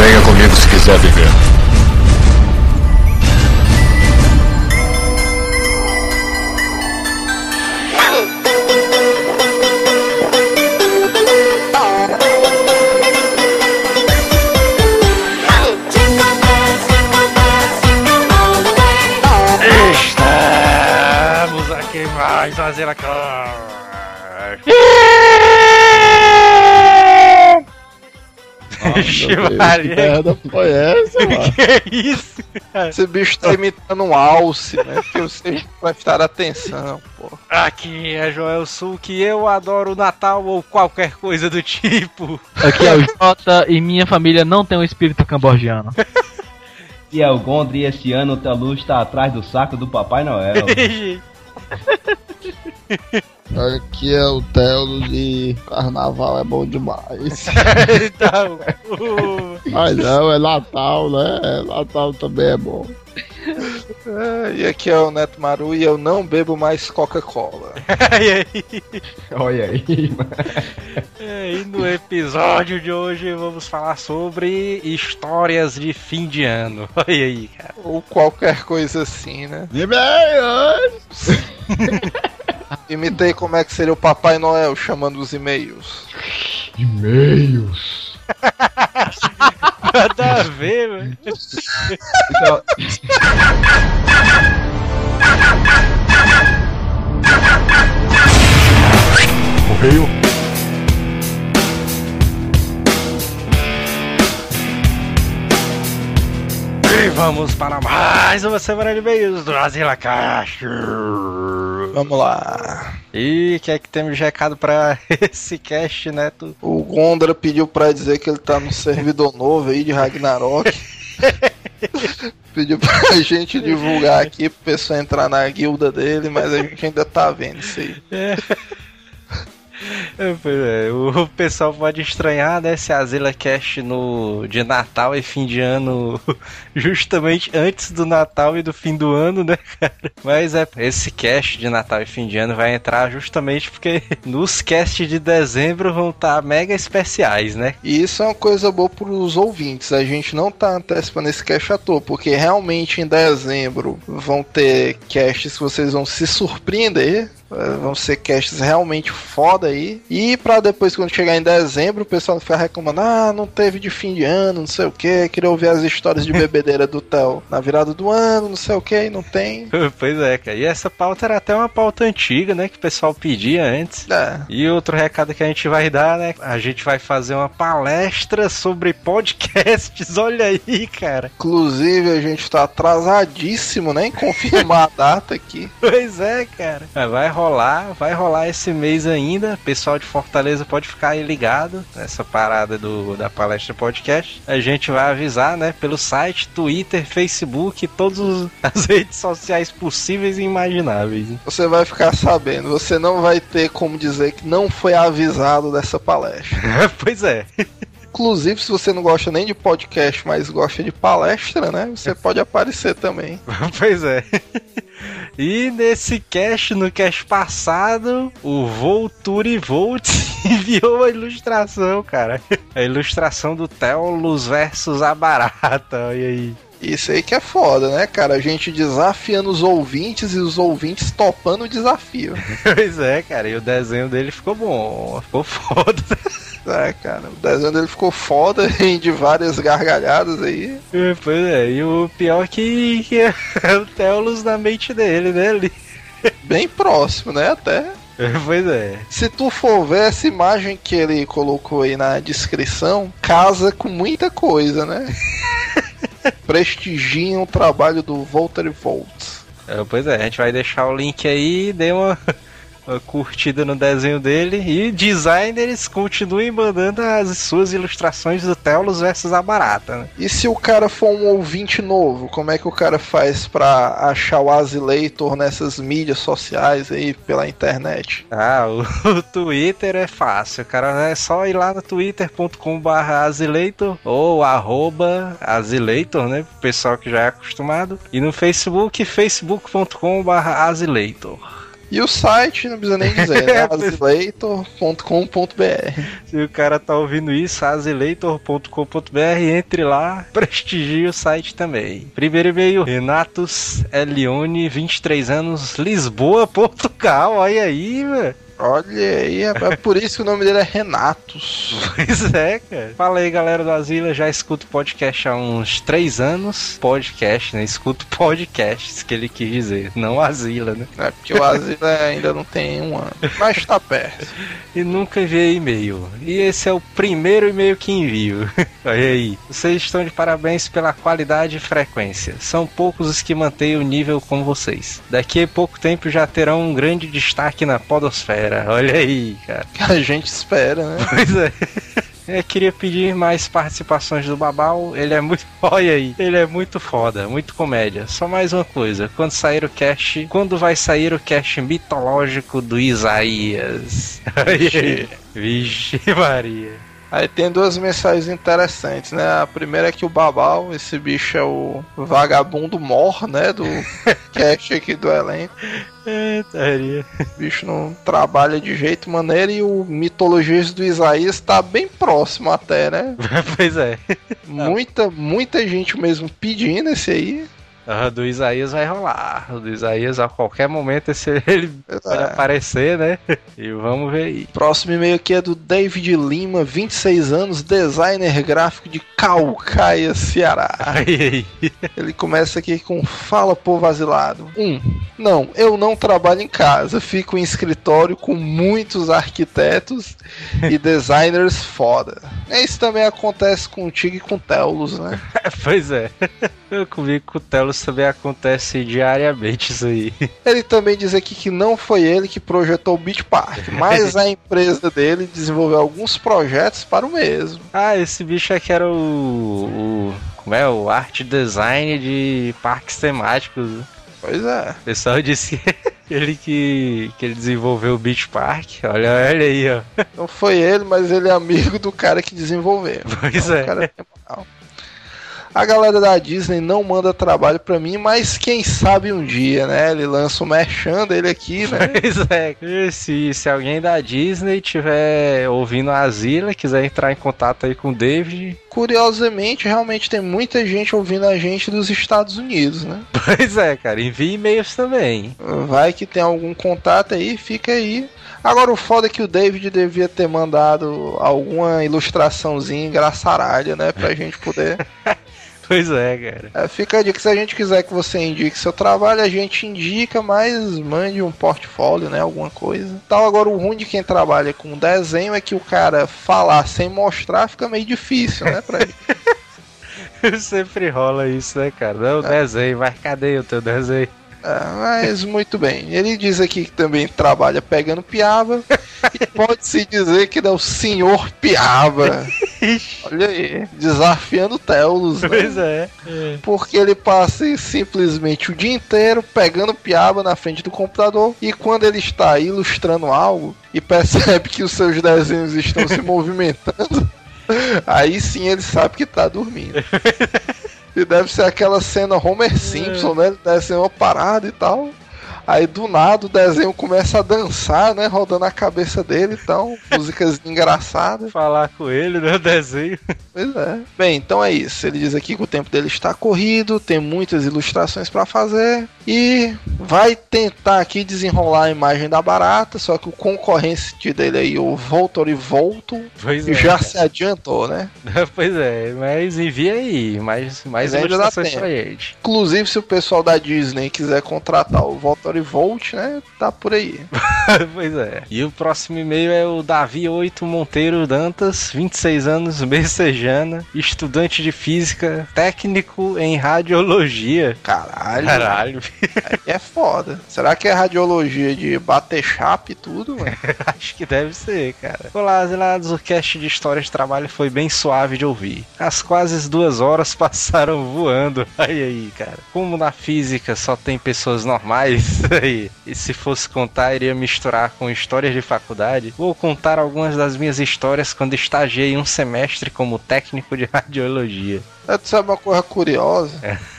Venha comigo se quiser viver. Vixe, Deus, que Maria. merda foi essa, mano? Que isso? Esse bicho tá imitando um alce, né? Que você vai prestar atenção, pô. Aqui é Joel Sul que eu adoro o Natal ou qualquer coisa do tipo. Aqui é o Jota e minha família não tem um espírito cambogiano. E é o Gondry e este ano o Telu está atrás do saco do Papai Noel. Aqui é o Telos e carnaval é bom demais. então, uh, Mas não, é Natal, né? É, Natal também é bom. É, e aqui é o Neto Maru e eu não bebo mais Coca-Cola. e aí? Olha aí, mano. E no episódio de hoje vamos falar sobre histórias de fim de ano. Olha aí, cara. Ou qualquer coisa assim, né? E-mails! Imitei como é que seria o Papai Noel chamando os e-mails. E-mails. Nada a ver, mano. Então, Correio. E vamos para mais uma semana de e-mails do Asila Caixa. Vamos lá. E o que é que temos de recado pra esse cast, Neto? O Gondra pediu pra dizer que ele tá no servidor novo aí de Ragnarok. pediu pra gente divulgar aqui pro pessoal entrar na guilda dele, mas a gente ainda tá vendo isso aí. É, é, o pessoal pode estranhar, né, se a Cast no, de Natal e fim de ano justamente antes do Natal e do fim do ano, né, cara? Mas é, esse cast de Natal e fim de ano vai entrar justamente porque nos casts de dezembro vão estar mega especiais, né? E isso é uma coisa boa pros ouvintes. A gente não tá antecipando esse cast à toa, porque realmente em dezembro vão ter casts que vocês vão se surpreender. Eh, Vão ser casts realmente foda aí. E pra depois, quando chegar em dezembro, o pessoal ficar reclamando: ah, não teve de fim de ano, não sei o que. Queria ouvir as histórias de bebedeira do Theo na virada do ano, não sei o que, não tem. Pois é, cara. E essa pauta era até uma pauta antiga, né, que o pessoal pedia antes. É. E outro recado que a gente vai dar, né? A gente vai fazer uma palestra sobre podcasts. Olha aí, cara. Inclusive, a gente tá atrasadíssimo, né? Em confirmar a data aqui. Pois é, cara. É, Vai rolar, vai rolar esse mês ainda. Pessoal de Fortaleza pode ficar aí ligado nessa parada do, da palestra podcast. A gente vai avisar, né? Pelo site, Twitter, Facebook, todas as redes sociais possíveis e imagináveis. Você vai ficar sabendo. Você não vai ter como dizer que não foi avisado dessa palestra. pois é. Inclusive, se você não gosta nem de podcast, mas gosta de palestra, né? Você pode aparecer também. pois é. E nesse cast, no cast passado, o Volturi Volt enviou a ilustração, cara. A ilustração do Teolus versus a Barata, olha aí. Isso aí que é foda, né, cara? A gente desafiando os ouvintes e os ouvintes topando o desafio. Pois é, cara, e o desenho dele ficou bom, ficou foda. É, cara, o desenho dele ficou foda e de várias gargalhadas aí. É, Pois é, e o pior que, que é o Teolus na mente dele, né? ali. Bem próximo, né? Até. Pois é. Se tu for ver essa imagem que ele colocou aí na descrição, casa com muita coisa, né? Prestigiam o trabalho do Volter Volts. É, Pois é, a gente vai deixar o link aí, dê uma curtida no desenho dele e designers continuem mandando as suas ilustrações do Telos versus a Barata, né? E se o cara for um ouvinte novo, como é que o cara faz pra achar o Azileitor nessas mídias sociais aí pela internet? Ah, o, o Twitter é fácil, cara. É só ir lá no twitter.com.br azileitor ou arroba azileitor, né? Pro pessoal que já é acostumado. E no Facebook, facebook.com.br azileitor. E o site, não precisa nem dizer, né? azileitor.com.br. Se o cara tá ouvindo isso, azileitor.com.br, entre lá, prestigie o site também. Primeiro e-mail, Renatos Elione, 23 anos, Lisboa, Portugal. Olha aí, velho. Olha aí, é é por isso que o nome dele é Renatos. Pois é, cara. Fala aí, galera do Asila. Já escuto podcast há uns três anos. Podcast, né? Escuto podcasts, que ele quis dizer. Não Asila, né? É porque o Asila ainda não tem um ano. Mas tá perto. E nunca enviei e-mail. E esse é o primeiro e-mail que envio. Olha aí. Vocês estão de parabéns pela qualidade e frequência. São poucos os que mantêm o nível com vocês. Daqui a pouco tempo já terão um grande destaque na podosfera. Olha aí, cara. A gente espera, né? Pois é. Eu queria pedir mais participações do Babal. Ele é muito. Olha aí. Ele é muito foda, muito comédia. Só mais uma coisa. Quando sair o cast. Quando vai sair o cast mitológico do Isaías? Aí. Vixe, Maria. Aí tem duas mensagens interessantes, né? A primeira é que o Babal, esse bicho é o vagabundo mor, né? Do cast aqui do elenco. É, taria. O bicho não trabalha de jeito maneiro e o mitologia do Isaías tá bem próximo até, né? pois é. Muita, muita gente mesmo pedindo esse aí. Ah, do Isaías vai rolar. O do Isaías a qualquer momento esse, ele pode É. aparecer, né? E vamos ver aí. Próximo e-mail aqui é do David Lima, 26 anos, designer gráfico de Calcaia, Ceará. Aí, aí. Ele começa aqui com Fala povo asilado. 1. Um, não, eu não trabalho em casa, fico em escritório com muitos arquitetos e designers foda. Isso também acontece contigo e com o Telos, né? Pois é. Comigo com o Telos também acontece diariamente isso aí. Ele também diz aqui que não foi ele que projetou o Beach Park, mas a empresa dele desenvolveu alguns projetos para o mesmo. Ah, esse bicho aqui era o. o como é? O art design de parques temáticos. Pois é. O pessoal disse que ele que, que ele desenvolveu o Beach Park. Olha, olha aí, ó. Não foi ele, mas ele é amigo do cara que desenvolveu. Pois Então, é. A galera da Disney não manda trabalho pra mim, mas quem sabe um dia, né? Ele lança o merchan dele aqui, né? Pois é. E se, se alguém da Disney tiver ouvindo a Asila, quiser entrar em contato aí com o David, Curiosamente, realmente tem muita gente ouvindo a gente dos Estados Unidos, né? pois é, cara, envie e-mails também. Vai que tem algum contato aí, fica aí. Agora o foda é que o David devia ter mandado alguma ilustraçãozinha engraçaralha, né? Pra gente poder. Pois é, cara. É, fica a dica, se a gente quiser que você indique seu trabalho, a gente indica, mas mande um portfólio, né? Alguma coisa. Tal, agora o ruim de quem trabalha com desenho é que o cara falar sem mostrar fica meio difícil, né? Pra ele. Sempre rola isso, né, cara? Não, desenho, mas cadê o teu desenho? É, mas muito bem. Ele diz aqui que também trabalha pegando piaba. e pode-se dizer que ele é o senhor piaba. Olha aí, desafiando o Telos, né? Pois é. Porque ele passa simplesmente o dia inteiro pegando piaba na frente do computador e quando ele está ilustrando algo e percebe que os seus desenhos estão se movimentando, aí sim ele sabe que tá dormindo. E deve ser aquela cena Homer Simpson, né? Ele desenha uma parada e tal. Aí do nada o desenho começa a dançar, né? Rodando a cabeça dele e tal. Músicas engraçadas. Falar com ele, né? O desenho. Pois é. Bem, então é isso. Ele diz aqui que o tempo dele está corrido, tem muitas ilustrações para fazer e vai tentar aqui desenrolar a imagem da barata, só que o concorrente dele aí, o Voltor e Volto, Pois é. já se adiantou, né? Pois é, mas envia aí, mais, mais ilustrações pra gente. Inclusive, se o pessoal da Disney quiser contratar o Voltor e Volt, né? Tá por aí. pois é. E o próximo e-mail é o Davi 8 Monteiro Dantas, 26 anos, messejana, estudante de física, técnico em radiologia. Caralho. Caralho, é foda. Será que é radiologia de bater chapa e tudo, mano? acho que deve ser, cara. Olá, Zelados, o cast de história de trabalho foi bem suave de ouvir. As quase duas horas passaram voando. Aí aí, cara. Como na física só tem pessoas normais, aí. E se fosse contar, iria misturar com histórias de faculdade. Vou contar algumas das minhas histórias quando estagiei um semestre como técnico de radiologia. É, tu sabe uma coisa curiosa?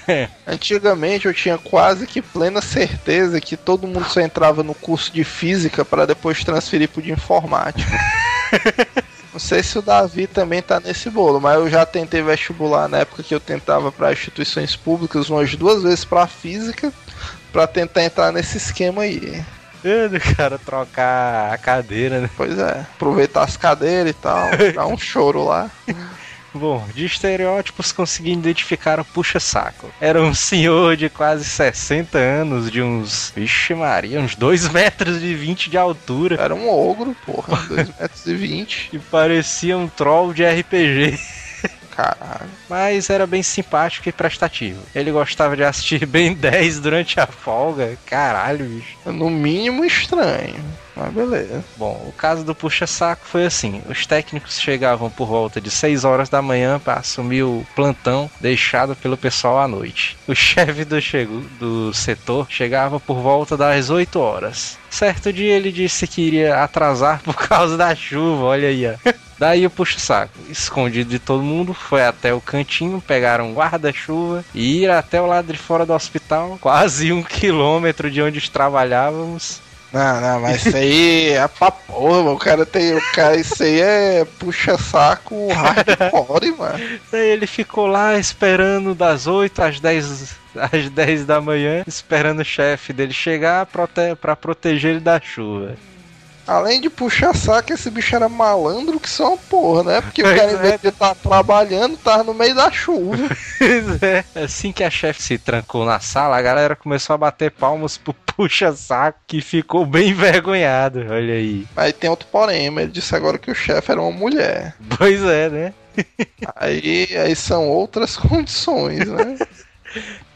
Antigamente eu tinha quase que plena certeza que todo mundo só entrava no curso de física para depois transferir pro de informática. Não sei se o Davi também tá nesse bolo, mas eu já tentei vestibular na época que eu tentava para instituições públicas umas duas vezes para física para tentar entrar nesse esquema aí. É, do cara trocar a cadeira, né? Pois é, aproveitar as cadeiras e tal, dar um choro lá. Bom, de estereótipos consegui identificar o puxa-saco. Era um senhor de quase 60 anos, de uns. Vixe Maria, uns 2 metros e 20 de altura. Era um ogro, porra, 2 metros e 20. E parecia um troll de RPG. Caralho. Mas era bem simpático e prestativo. Ele gostava de assistir Ben 10 durante a folga. Caralho, bicho. No mínimo estranho. Mas beleza. Bom, o caso do puxa-saco foi assim: os técnicos chegavam por volta de 6 horas da manhã para assumir o plantão deixado pelo pessoal à noite. O chefe do, do setor chegava por volta das 8 horas. Certo dia ele disse que iria atrasar por causa da chuva, olha aí, ó. Daí o puxa-saco, escondido de todo mundo, foi até o cantinho, pegaram um guarda-chuva e ir até o lado de fora do hospital, quase um quilômetro de onde trabalhávamos. Não, não, mas isso aí é pra porra, mano. O cara tem. O cara, isso aí é puxa-saco hardcore, mano. Daí ele ficou lá esperando das 8 às 10, às 10 da manhã, esperando o chefe dele chegar pra proteger ele da chuva. Além de puxar saco, esse bicho era malandro que só uma porra, né? Porque o cara, em é. vez de estar trabalhando, tava no meio da chuva. Pois é. Assim que a chefe se trancou na sala, a galera começou a bater palmas pro puxa-saco, que ficou bem envergonhado. Olha aí. Aí tem outro porém, ele disse agora que o chefe era uma mulher. Pois é, né? Aí, aí são outras condições, né?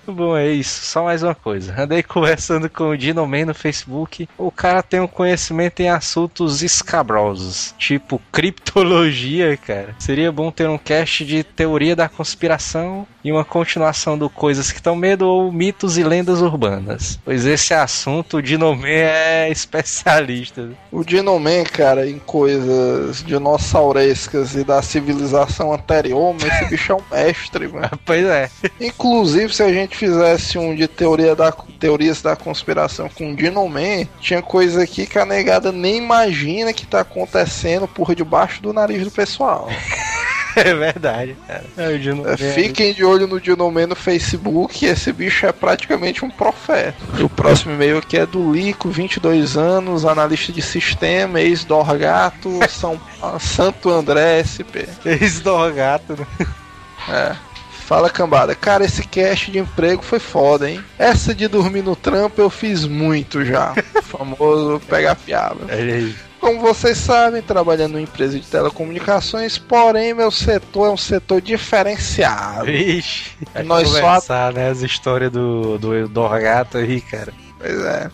Bom, é isso. Só mais uma coisa. Andei conversando com o Dino Man no Facebook. O cara tem um conhecimento em assuntos escabrosos, tipo criptologia, cara. Seria bom ter um cast de teoria da conspiração e uma continuação do Coisas que Tão Medo ou Mitos e Lendas Urbanas. Pois esse assunto o Dino Man é especialista. O Dinoman, cara, em coisas dinossaurescas e da civilização anterior, mas esse bicho é um mestre, mano. Pois é. Inclusive, se a gente fizesse um de teoria da, teorias da conspiração com o Dinoman, tinha coisa aqui que a negada nem imagina que tá acontecendo por debaixo do nariz do pessoal. É verdade, cara. É, o Dino É, Man- Fiquem de olho no Dinoman no Facebook, esse bicho é praticamente um profeta. O próximo e-mail aqui é do Lico, 22 anos, analista de sistema, ex-Dorgato, São Santo André, SP. Ex-Dorgato, né? É. Fala cambada, cara, esse cast de emprego foi foda, hein? Essa de dormir no trampo eu fiz muito já. O famoso pegar piaba. Olha aí. Como vocês sabem, trabalhando em empresa de telecomunicações, porém meu setor é um setor diferenciado. Vixe. Vai Nós só- né? As histórias do, do Dorgato aí, cara. Pois é.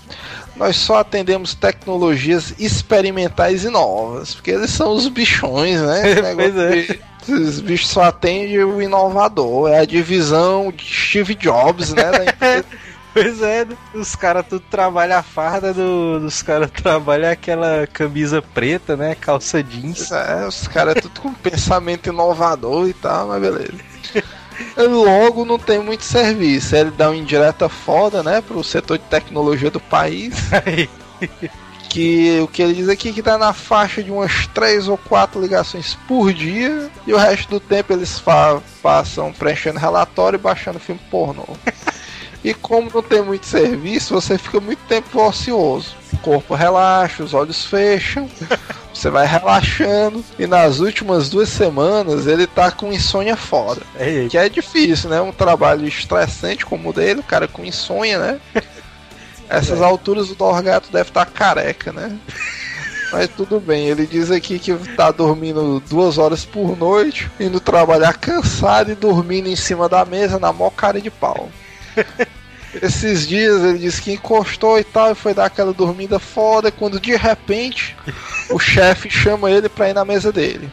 Nós só atendemos tecnologias experimentais e novas, porque eles são os bichões, né? Esse Pois é. de- Esses bichos só atendem o inovador, é a divisão de Steve Jobs, né? Pois é, os caras tudo trabalham a farda do, dos caras trabalham aquela camisa preta, né? Calça jeans. É, os caras tudo com pensamento inovador e tal, mas beleza. Logo não tem muito serviço. Ele dá uma indireta foda, né, pro setor de tecnologia do país. Que o que ele diz aqui é que tá na faixa de umas três ou quatro ligações por dia. E o resto do tempo eles passam preenchendo relatório e baixando filme pornô. E como não tem muito serviço, você fica muito tempo ocioso. O corpo relaxa, os olhos fecham, você vai relaxando. E nas últimas duas semanas ele tá com insônia foda. Que é difícil, né? Um trabalho estressante como o dele, o cara com insônia, né? Essas alturas o Dorgato deve estar careca, né? Mas tudo bem, ele diz aqui que tá dormindo duas horas por noite, indo trabalhar cansado e dormindo em cima da mesa na mó cara de pau. Esses dias ele disse que encostou e tal, e foi dar aquela dormida foda, quando de repente o chefe chama ele pra ir na mesa dele.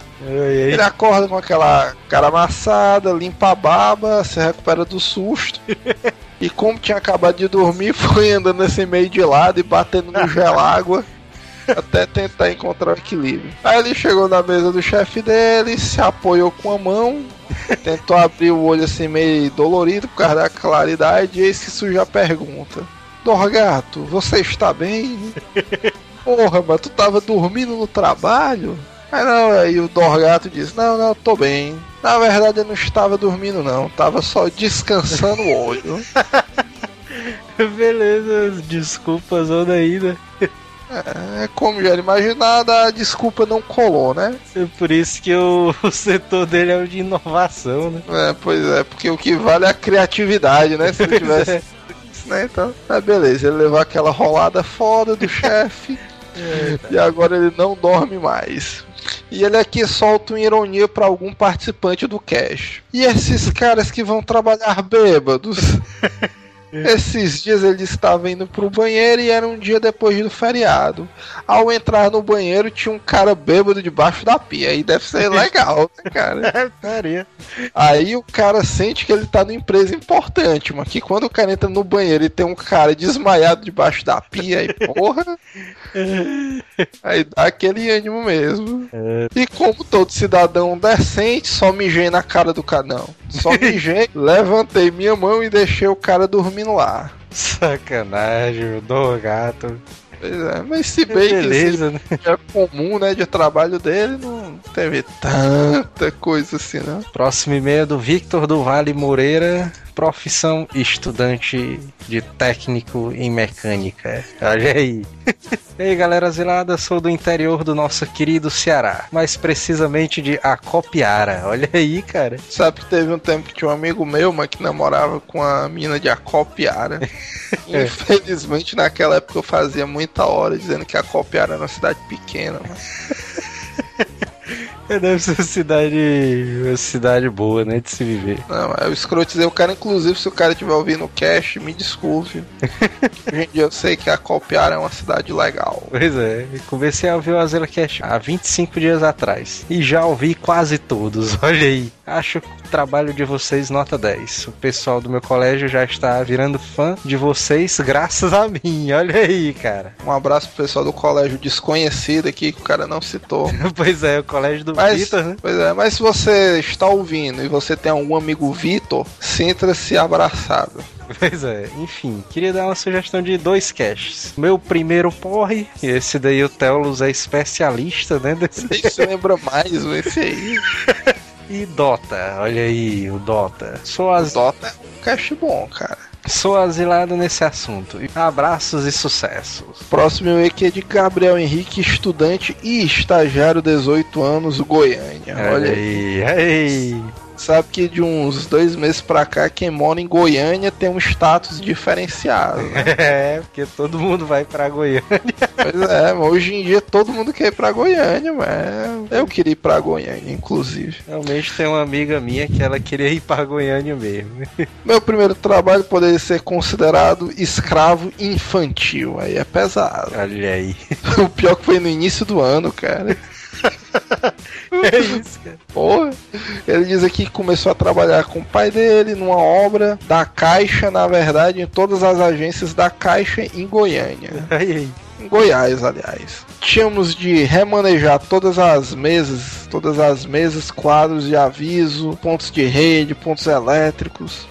Ele acorda com aquela cara amassada, limpa a baba, se recupera do susto. E como tinha acabado de dormir, foi andando assim meio de lado e batendo no gelágua até tentar encontrar o equilíbrio. Aí ele chegou na mesa do chefe dele, se apoiou com a mão, tentou abrir o olho assim meio dolorido por causa da claridade, e eis que surge a pergunta: Dorgato, você está bem? Porra, mas tu tava dormindo no trabalho? Aí não, aí o Dorgato disse: Não, não, tô bem. Na verdade eu não estava dormindo, não, tava só descansando o olho. Beleza, desculpas, onda aí, né? É, como já era imaginado, a desculpa não colou, né? É por isso que o, o setor dele é o de inovação, né? É, pois é, porque o que vale é a criatividade, né? Se ele tivesse. é. Né, então, ah, beleza, ele levou aquela rolada foda do chefe e agora ele não dorme mais. E ele aqui solta uma ironia pra algum participante do cast. E esses caras que vão trabalhar bêbados? Esses dias ele estava indo pro banheiro e era um dia depois do feriado. Ao entrar no banheiro tinha um cara bêbado debaixo da pia. Aí deve ser legal, né, cara? Faria. Aí o cara sente que ele tá numa empresa importante, mas que quando o cara entra no banheiro e tem um cara desmaiado debaixo da pia, aí porra. Aí dá aquele ânimo mesmo. E como todo cidadão decente, só mijei na cara do cara. Não, só mijei, levantei minha mão e deixei o cara dormindo lá. Sacanagem, o Dorgato. Pois é, mas se bem Beleza, né? que é comum, né, de trabalho dele, não teve tanta coisa assim, né? Próximo e-mail é do Victor do Vale Moreira, profissão estudante de técnico em mecânica. Olha aí. e aí, galera zelada, sou do interior do nosso querido Ceará, mais precisamente de Acopiara. Olha aí, cara. Sabe que teve um tempo que tinha um amigo meu, mas que namorava com a mina de Acopiara. É. Infelizmente, naquela época eu fazia muita hora dizendo que Acopiara era uma cidade pequena. É, Deve ser uma cidade, uma cidade boa, né, de se viver. Não, eu escrotizei o cara, inclusive, se o cara estiver ouvindo o cast, me desculpe. Hoje em dia eu sei que Acopiara é uma cidade legal. Pois é, comecei a ouvir o Azela Cash há 25 dias atrás. E já ouvi quase todos, olha aí. Acho o trabalho de vocês nota 10. O pessoal do meu colégio já está virando fã de vocês graças a mim, olha aí, cara. Um abraço pro pessoal do colégio desconhecido aqui, que o cara não citou. Pois é, o colégio do Mas, Vitor, né? pois é, mas se você está ouvindo e você tem algum amigo Vitor, sinta-se abraçado. Pois é, enfim, queria dar uma sugestão de dois caches. Meu primeiro porre, e esse daí o Teolus é especialista, né? Desse... Nem se lembra mais esse aí. E Dota, olha aí, o Dota. Sou, as... Dota é um cast bom, cara. Sou asilado nesse assunto. Abraços e sucessos. Próximo e aqui é de Gabriel Henrique, estudante e estagiário, 18 anos, Goiânia. Olha aí. aí. aí. Sabe que de uns dois meses pra cá, quem mora em Goiânia tem um status diferenciado. né? É, porque todo mundo vai pra Goiânia. pois é, hoje em dia todo mundo quer ir pra Goiânia, mas eu queria ir pra Goiânia, inclusive. Realmente tem uma amiga minha que ela queria ir pra Goiânia mesmo. Meu primeiro trabalho poderia ser considerado escravo infantil. Aí é pesado. Olha aí. O pior que foi no início do ano, cara. É isso, cara. Porra. Ele diz aqui que começou a trabalhar com o pai dele numa obra da Caixa, na verdade, em todas as agências da Caixa em Goiânia. Aí, aí. Em Goiás, aliás. Tínhamos de remanejar todas as mesas, todas as mesas, quadros de aviso, pontos de rede, pontos elétricos,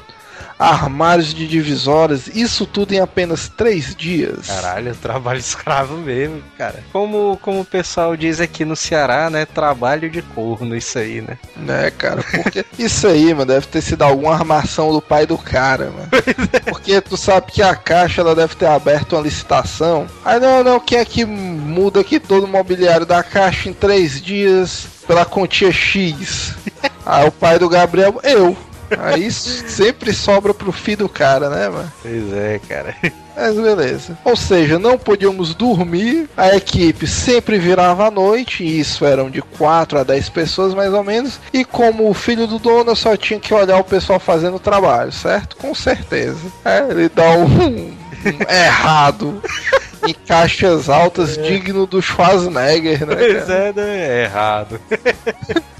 armários de divisórias, isso tudo em apenas três dias. Caralho, trabalho escravo mesmo, cara. Como, como o pessoal diz aqui no Ceará, né? Trabalho de corno, isso aí, né? Né, cara? Porque isso aí, mano, deve ter sido alguma armação do pai do cara, mano. Porque tu sabe que a caixa ela deve ter aberto uma licitação. Aí não, não, quem é que muda aqui todo o mobiliário da caixa em três dias pela quantia X? Aí o pai do Gabriel, eu. Aí sempre sobra pro filho do cara, né, mano? Pois é, cara. Mas beleza. Ou seja, não podíamos dormir, a equipe sempre virava à noite, e isso eram de 4 a 10 pessoas mais ou menos, e como o filho do dono eu só tinha que olhar o pessoal fazendo o trabalho, certo? Com certeza. É, ele dá um, um errado em caixas altas digno do Schwarzenegger, né? Pois cara? é, né? É errado.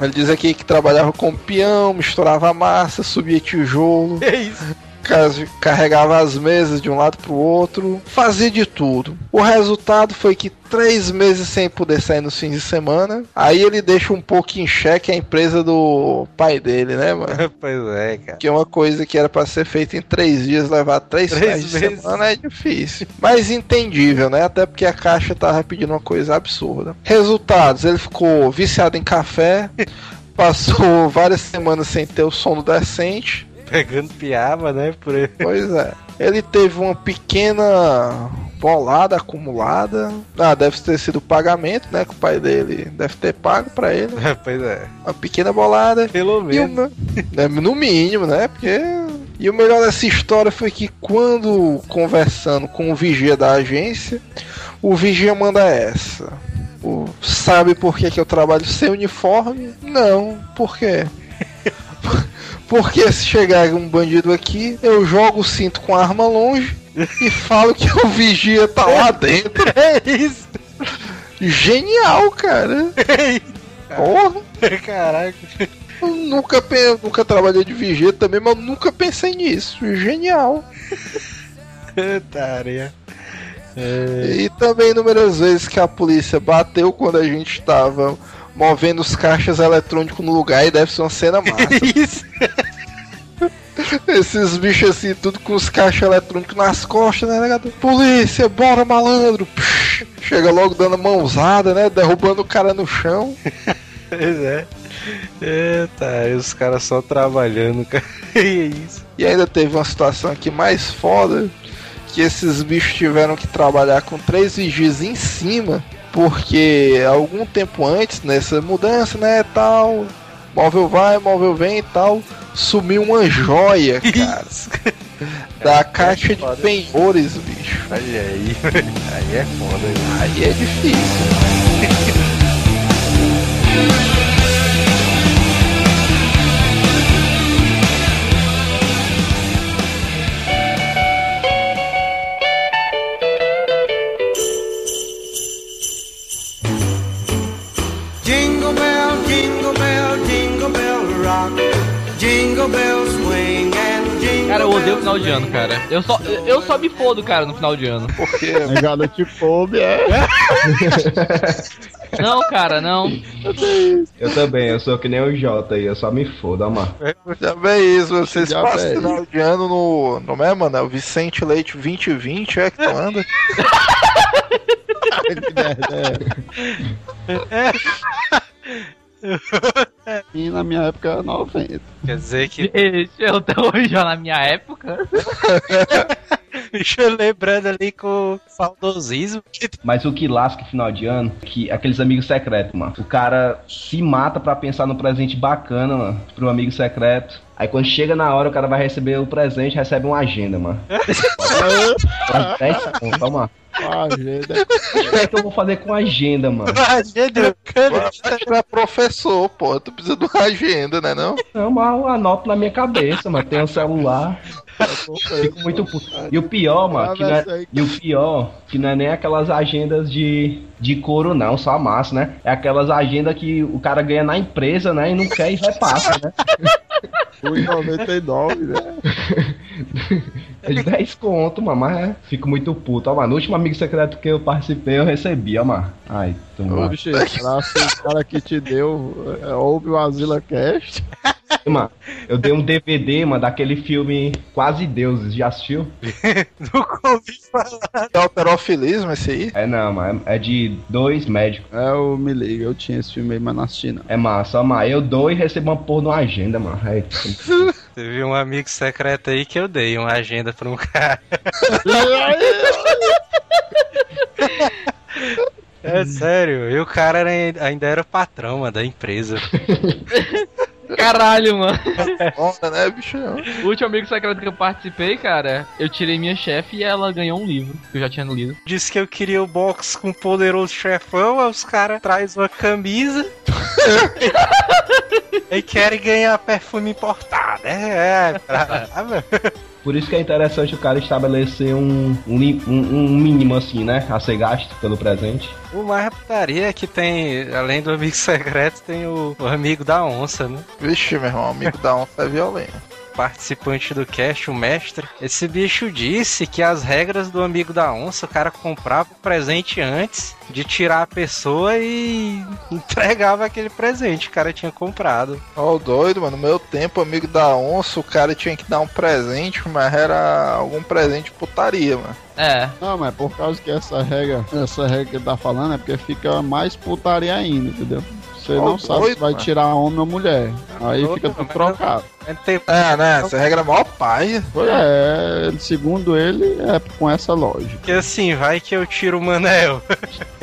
Ele diz aqui que trabalhava com peão, misturava massa, subia tijolo. É isso. Ca- carregava as mesas de um lado pro outro, fazia de tudo. O resultado foi que três meses sem poder sair nos fins de semana. Aí ele deixa um pouco em xeque a empresa do pai dele, né, mano? pois é, cara. Que é uma coisa que era pra ser feita em três dias, levar três, Três de semana é difícil. Mas entendível, né? Até porque a caixa tava pedindo uma coisa absurda. Resultados: ele ficou viciado em café, passou várias semanas sem ter o sono decente. Pegando piaba, né? Por aí. Pois é. Ele teve uma pequena bolada acumulada. Ah, deve ter sido pagamento, né? Que o pai dele deve ter pago pra ele. pois é. Uma pequena bolada. Pelo o menos. me- né, no mínimo, né? Porque. E o melhor dessa história foi que quando conversando com o vigia da agência, o vigia manda essa. O, sabe por que, que eu trabalho sem uniforme? Não. Por quê? Porque se chegar um bandido aqui, eu jogo o cinto com a arma longe e falo que o vigia tá lá dentro. É isso. Genial, cara. Porra. Caraca. Eu nunca, nunca trabalhei de vigia também, mas eu nunca pensei nisso. Genial. Taria. E também inúmeras vezes que a polícia bateu quando a gente estava movendo os caixas eletrônicos no lugar e deve ser uma cena massa. Isso. Esses bichos assim, tudo com os caixas eletrônicos nas costas, né, negado? Polícia, bora malandro! Psh, Chega logo dando mãozada, né? Derrubando o cara no chão. Pois é. Eita, e os caras só trabalhando, cara. E é isso. E ainda teve uma situação aqui mais foda, que esses bichos tiveram que trabalhar com três vigias em cima, porque algum tempo antes, nessa mudança, né, tal, móvel vai, móvel vem e tal, sumiu uma joia, cara, da caixa de penhores, bicho. Olha aí. Aí é foda. Aí é difícil. final de ano, cara. Eu só, eu só me fodo, cara, no final de ano. Porque Negada de fome, é. Não, cara, não. Eu também, eu sou que nem o Jota aí, eu só me fodo, mano. já vem isso, vocês Já passam vem. final de ano no. Não é, mano? É o Vicente Leite 2020, é que tu anda. Que merda, é. E na minha época era 90. Quer dizer que. Eu tô já na minha época. Deixa eu lembrando ali com o saudosismo. Mas o que lasca final de ano, que aqueles amigos secretos, mano. O cara se mata pra pensar no presente bacana, mano, pro amigo secreto. Aí quando chega na hora, o cara vai receber o presente, recebe uma agenda, mano. Umas 10 conto, Ah, gente. O que é que eu vou fazer com a agenda, mano? Agenda, cara. É professor, pô. Tu precisa de uma agenda, né? Não? Não, mas eu anoto na minha cabeça, mano. Tem um celular. Fico muito puto. E o pior, mano, que não é, e o pior, que não é nem aquelas agendas de, de couro, não, só massa, né? É aquelas agendas que o cara ganha na empresa, né? E não quer e repassa, né? 1,99, né? É de 10 conto, mano, mas é, fico muito puto. Ó, mano, no último amigo secreto que eu participei, eu recebi, ó, mano. Ai, Ô, toma. bicho, abraço o cara que te deu. é, Ouve o Azila Cast. Mano, eu dei um DVD, mano, daquele filme Quase Deuses, já assistiu? Nunca ouvi falar. É alterofilismo esse aí? É não, mano, é de dois médicos. É o Me Liga, eu tinha esse filme aí, mas não assisti não. É massa, mano, eu dou e recebo uma porra numa agenda, mano. É, Teve um amigo secreto aí que eu dei uma agenda pra um cara. É sério, e o cara era- ainda era o patrão, mano, da empresa. Caralho, mano. Onda, né, bicho? O último amigo secreto que eu participei, cara, eu tirei minha chefe e ela ganhou um livro que eu já tinha lido. Disse que eu queria o box com o poderoso chefão, aí os caras trazem uma camisa. e querem ganhar perfume importado. É, é. Pra... Por isso que é interessante o cara estabelecer um, um, um- um mínimo assim, né? A ser gasto pelo presente. O mais putaria é que tem, além do amigo secreto, tem o, o amigo da onça, né? Vixe, meu irmão, amigo da onça é violento. Participante do cast, o mestre. Esse bicho disse que as regras do amigo da onça, o cara comprava o presente antes de tirar a pessoa e entregava aquele presente que o cara tinha comprado. Ó, o doido, mano. No meu tempo, amigo da onça, o cara tinha que dar um presente, mas era algum presente putaria, mano. É. Não, mas por causa que essa regra, essa regra que ele tá falando é porque fica mais putaria ainda, entendeu? Você Ó, não sabe doido, se vai mano. tirar homem ou mulher. Aí doido, fica tudo trocado. É, tem- É, né? Essa regra é mó paia. Pois é, segundo ele, é com essa lógica. Porque assim, vai que eu tiro o Manel.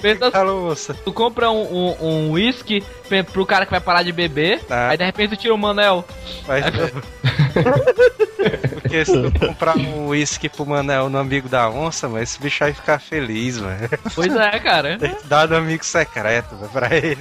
Pensa moça. Tu compra um, um, um whisky pro cara que vai parar de beber, Tá. aí de repente tu tira o Manel. Mas... Porque se tu comprar um uísque pro Manel no amigo da onça, mas esse bicho vai ficar feliz, mano. Pois é, cara. Tem que dar do amigo secreto, velho, pra ele.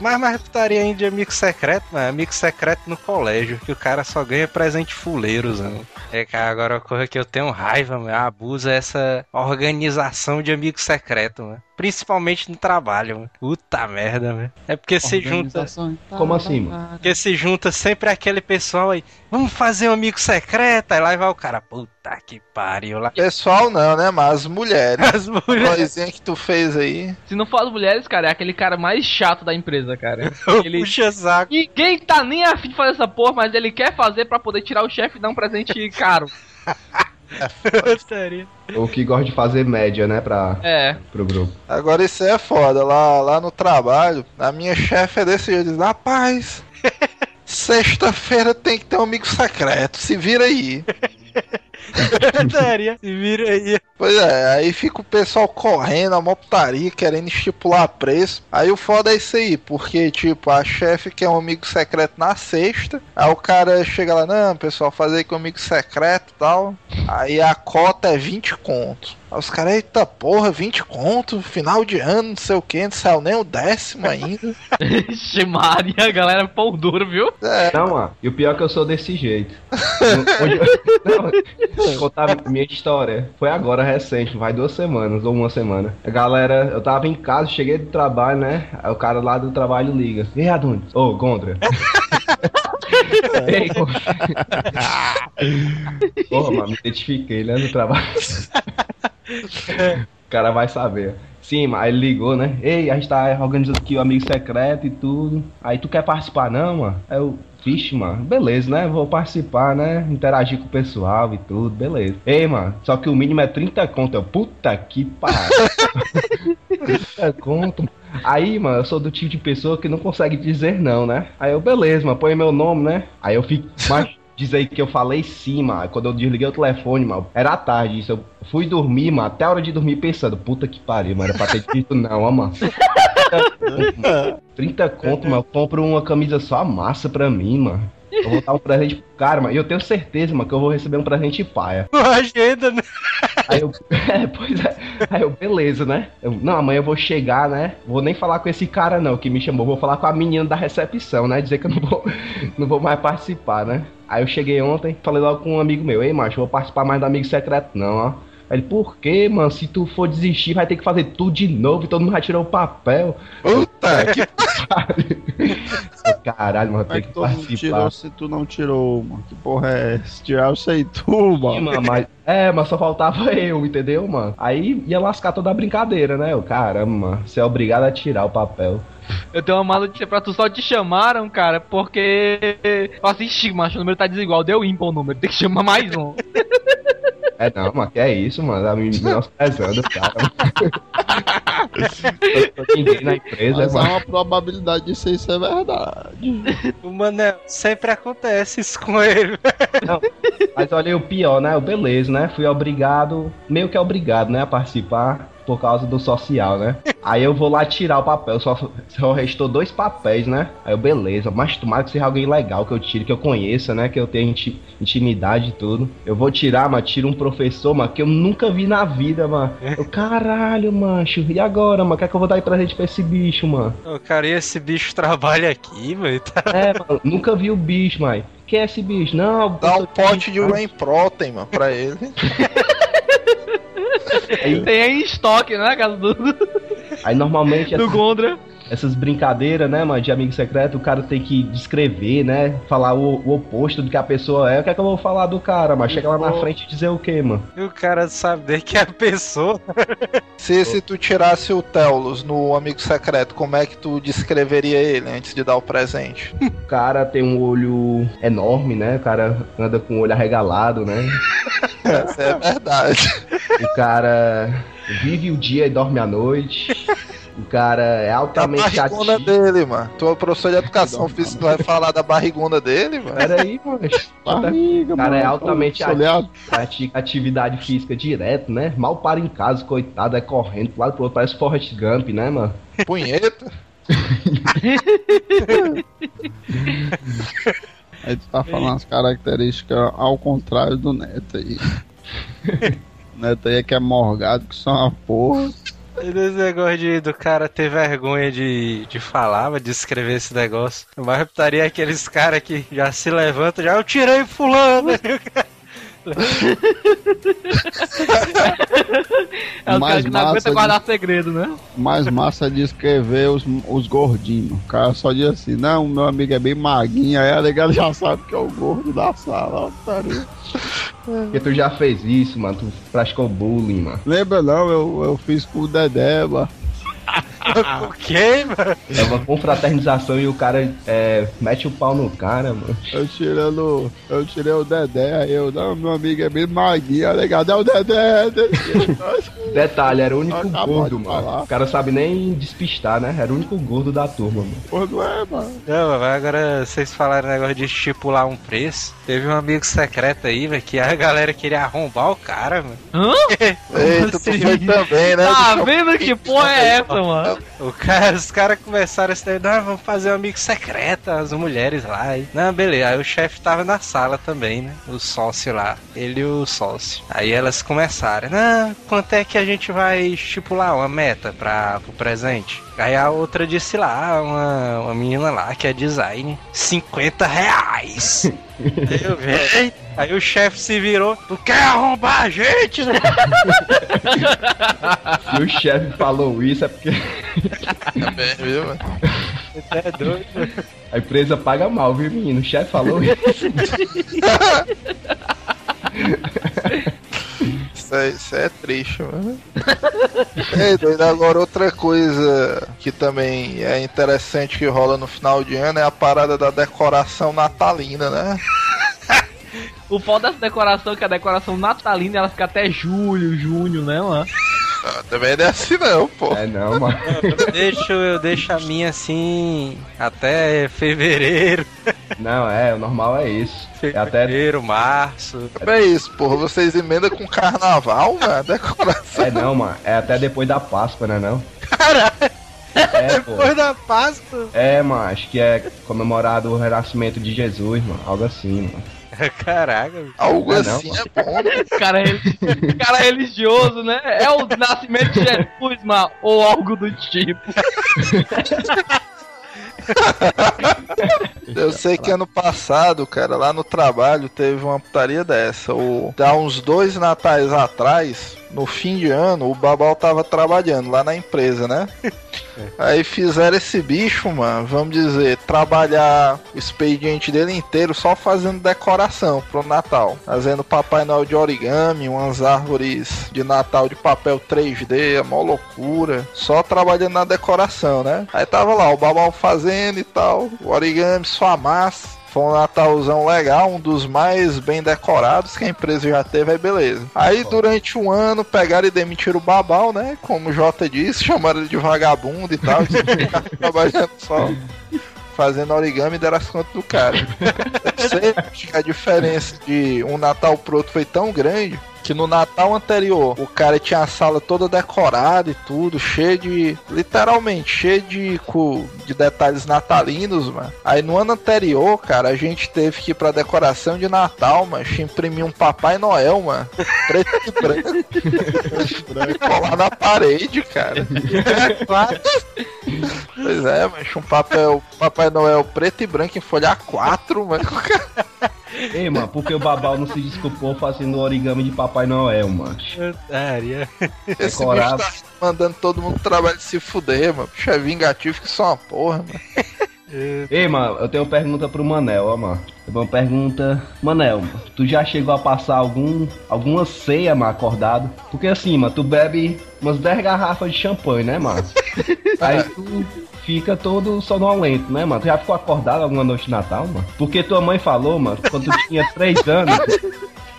Mas mais putaria ainda de amigo secreto, mano. Amigo secreto no colégio, que o cara só ganha presente fuleiros, mano. É, cara, agora coisa que eu tenho raiva, mano, abusa essa organização de amigo secreto, mano. Principalmente no trabalho, mano. Puta merda, mano. É porque se junta. Como assim, mano? Porque se junta sempre aquele pessoal aí, vamos fazer um amigo secreto, aí lá vai o cara, puta que pariu lá. Pessoal não, né? Mas as mulheres. As mulheres. Coisinha que tu fez aí. Se não for as mulheres, cara, é aquele cara mais chato da empresa, cara. Ele... Puxa saco. Ninguém tá nem afim de fazer essa porra, mas ele quer fazer pra poder tirar o chefe e dar um presente caro. Putaria. O que gosta de fazer média, né, pra, É. pro grupo. Agora isso aí é foda. Lá, lá no trabalho, a minha chefe é desse jeito. Diz, rapaz, sexta-feira tem que ter um amigo secreto. Se vira aí. Putaria. Se vira aí. Pois é, aí fica o pessoal correndo, a mó putaria, querendo estipular preço. Aí o foda é isso aí, porque, tipo, a chefe quer um amigo secreto na sexta. Aí o cara chega lá, não, pessoal, fazer aí com amigo secreto e tal. Aí a cota é 20 conto. Aí os caras, eita porra, 20 conto, final de ano, não sei o que, não saiu nem o décimo ainda. Ixi, Maria, a galera é pão duro, viu? É, Não, mano, e o pior é que eu sou desse jeito. Onde eu- Contar minha história. Foi agora, recente, vai duas semanas ou uma semana. A galera, eu tava em casa, cheguei do trabalho, né? Aí o cara lá do trabalho liga. E aí, Adonis? Ô, Gondra. Ei. Porra, mano, me identifiquei, né, no trabalho. O cara vai saber. Sim, mas ele ligou, né? Ei, a gente tá organizando aqui o amigo secreto e tudo. Aí tu quer participar, não, mano? Aí eu, vixe, mano, beleza, né? Vou participar, né? Interagir com o pessoal e tudo, beleza. Ei, mano, só que o mínimo é 30 conto. Eu, puta que pariu. 30 conto. Aí, mano, eu sou do tipo de pessoa que não consegue dizer não, né? Aí eu, beleza, mano, põe meu nome, né? Aí eu fico. Mas diz aí que eu falei sim, mano. Quando eu desliguei o telefone, mano, era tarde isso. Eu fui dormir, mano, até a hora de dormir pensando, puta que pariu, mano, era pra ter dito não, ó, mano. 30 conto, mano, eu compro uma camisa só massa pra mim, mano. Eu vou dar um presente pro cara, mano. E eu tenho certeza, mano, que eu vou receber um presente paia. Agenda, né? Aí eu, é, pois é. Aí eu, beleza, né? Eu, não, amanhã eu vou chegar, né? Vou nem falar com esse cara, não, que me chamou. Vou falar com a menina da recepção, né? Dizer que eu não vou, não vou mais participar, né? Aí eu cheguei ontem, falei logo com um amigo meu: Ei, macho, vou participar mais do amigo secreto, não, ó. Aí ele, por quê, mano? Se tu for desistir, vai ter que fazer tudo de novo e todo mundo vai tirar o papel. puta que Caralho, mano, Como é tem que que participar. tirou se tu não tirou, mano? Que porra é essa? Tirar eu sei tu, Sim, mano. mano, mas, é, mas só faltava eu, entendeu, mano? Aí ia lascar toda a brincadeira, né? Eu, caramba, mano, você é obrigado a tirar o papel. Eu tenho uma má notícia pra tu, só te chamaram, cara, porque. Eu assisti, macho, o número tá desigual, deu ímpar o número, tem que chamar mais um. É não, mano, que é isso, mano. Tá me menosprezando, cara. Eu tô ninguém na empresa, Mas há mano. uma probabilidade aí ser verdade. O Manel, sempre acontece isso com ele. Mas olha, o pior, né? O beleza, né? Fui obrigado, meio que obrigado, né? A participar por causa do social, né? Aí eu vou lá tirar o papel, só, só restou dois papéis, né? Aí eu, beleza, mas tomara que seja alguém legal que eu tire, que eu conheça, né? Que eu tenha inti- intimidade e tudo. Eu vou tirar, mas tira um professor, mano, que eu nunca vi na vida, mano. Eu, caralho, mancho, e agora, mano? O que é que eu vou dar de presente pra esse bicho, mano? Ô, cara, e esse bicho trabalha aqui, velho? Tá... É, mano, nunca vi o bicho, mano. Que é esse bicho? Não, Dá um pote de whey protein, mano, pra ele. Aí, Tem aí em estoque, né, casa do, aí normalmente do Gondra. essas brincadeiras, né, mano, de amigo secreto, o cara tem que descrever, né? Falar o, o oposto do que a pessoa é. O que é que eu vou falar do cara, mas chega lá na frente e dizer o quê, mano? E o cara saber que é a pessoa. Se, se tu tirasse o Telos no amigo secreto, como é que tu descreveria ele antes de dar o presente? O cara tem um olho enorme, né? O cara anda com o olho arregalado, né? Essa é verdade. O cara vive o dia e dorme à noite. O cara é A altamente barrigona ativo. dele, mano. Tu é professor de educação física, tu vai falar da barrigona dele, mano? Peraí, mano. Barriga, O cara é mano. altamente Tô olhando. pratica atividade física direto, né? Mal para em casa, coitado, é correndo pro lado pro outro, parece Forrest Gump, né, mano? Punheta. Aí tu tá falando as características ao contrário do Neto aí. Neto aí é que é morgado, que só uma porra. E desse negócio de, do cara ter vergonha de, de falar, de escrever esse negócio. O mais é aqueles caras que já se levantam, já eu tirei fulano. É o Mais cara que não aguenta massa guardar segredo, né? Mais massa de escrever os, os gordinhos. O cara só diz assim, não, meu amigo é bem maguinho, aí a legada já sabe que é o gordo da sala. ó, otário. Porque tu já fez isso, mano. Tu praticou bullying, mano. Lembra não, eu, eu fiz com o Dedé, mano. O quê, mano? É uma confraternização e o cara é, mete o pau no cara, mano. Eu tirando. Eu tirei o Dedé, aí eu, não, meu amigo é bem maguinho, a legada é o Dedé. Dedé. Detalhe, era o único Acabou gordo, mano. falar. O cara sabe nem despistar, né? Era o único gordo da turma, mano. Porra, não é, mano. Não, mas agora vocês falaram negócio de estipular um preço. Teve um amigo secreto aí, velho, que a galera queria arrombar o cara, mano. Hã? Eita, tu foi também, né? Tá vendo que porra é essa, mano? O cara, os caras começaram a se não, vamos fazer um amigo secreto, as mulheres lá. Aí, não, beleza. Aí o chefe tava na sala também, né? O sócio lá. Ele e o sócio. Aí elas começaram, não, quanto é que a gente vai estipular uma meta pra, pro presente? Aí a outra disse lá, uma, uma menina lá que é design, 50 reais. Aí eu vi, "Eita." Aí o chefe se virou, tu quer arrombar a gente? né?" Se o chefe falou isso é porque Também, viu, mano? Você é doido. mano. a empresa paga mal, viu, menino? O chefe falou isso. Isso é, isso é triste, mano. É, doido, agora outra coisa que também é interessante que rola no final de ano é a parada da decoração natalina, né? O foda dessa decoração é que a decoração natalina ela fica até julho, junho, né, mano? Ah, Também não é assim não, pô. É não, mano. Eu deixo, eu deixo a minha assim até fevereiro. Não, é, o normal é isso. É até Fevereiro, março. É isso, porra. Vocês emendam com carnaval, mano? Decoração. É não, mano. É até depois da Páscoa, né não? Caralho, É, pô. depois da Páscoa. É, mano, acho que é comemorado o renascimento de Jesus, mano. Algo assim, mano. Caraca. Algo não, assim é bom, né? Cara, cara religioso, né? É o nascimento de Jesus, mano, ou algo do tipo. Eu sei que ano passado, cara, lá no trabalho teve uma putaria dessa. O, há uns dois natais atrás, no fim de ano, o Babal tava trabalhando lá na empresa, né? Aí fizeram esse bicho, mano, vamos dizer, trabalhar o expediente dele inteiro só fazendo decoração pro Natal. Fazendo Papai Noel de origami, umas árvores de Natal de papel 3D, a mó loucura. Só trabalhando na decoração, né? Aí tava lá o Babal fazendo e tal, o origami, sua massa. Foi um Natalzão legal, um dos mais bem decorados que a empresa já teve, aí beleza. Aí durante um ano pegaram e demitiram o Babal, né? Como o Jota disse, chamaram ele de vagabundo e tal. trabalhando só fazendo origami e deram as contas do cara. Eu sei que a diferença de um Natal pro outro foi tão grande que no Natal anterior o cara tinha a sala toda decorada e tudo, cheio de. literalmente, cheio de, de detalhes natalinos, mano. Aí no ano anterior, cara, a gente teve que ir pra decoração de Natal, mano, imprimir um Papai Noel, mano, preto e branco, e colar na parede, cara. Pois é, mas um papel Papai Noel preto e branco em folha A4, mano. Ei, mano, porque o Babal não se desculpou fazendo origami de Papai Noel, mano? Otária. Esse Decorado. bicho tá mandando todo mundo trabalho de se fuder, mano. Bicho é vingativo que só uma porra, mano. Ei, mano, eu tenho uma pergunta pro Manel, ó, mano. Uma pergunta. Manel, mano, tu já chegou a passar algum, alguma ceia, mano, acordado? Porque assim, mano, tu bebe umas 10 garrafas de champanhe, né, mano? Aí tu fica todo sonolento, né, mano? Tu já ficou acordado alguma noite de Natal, mano? Porque tua mãe falou, mano, quando tu tinha 3 anos,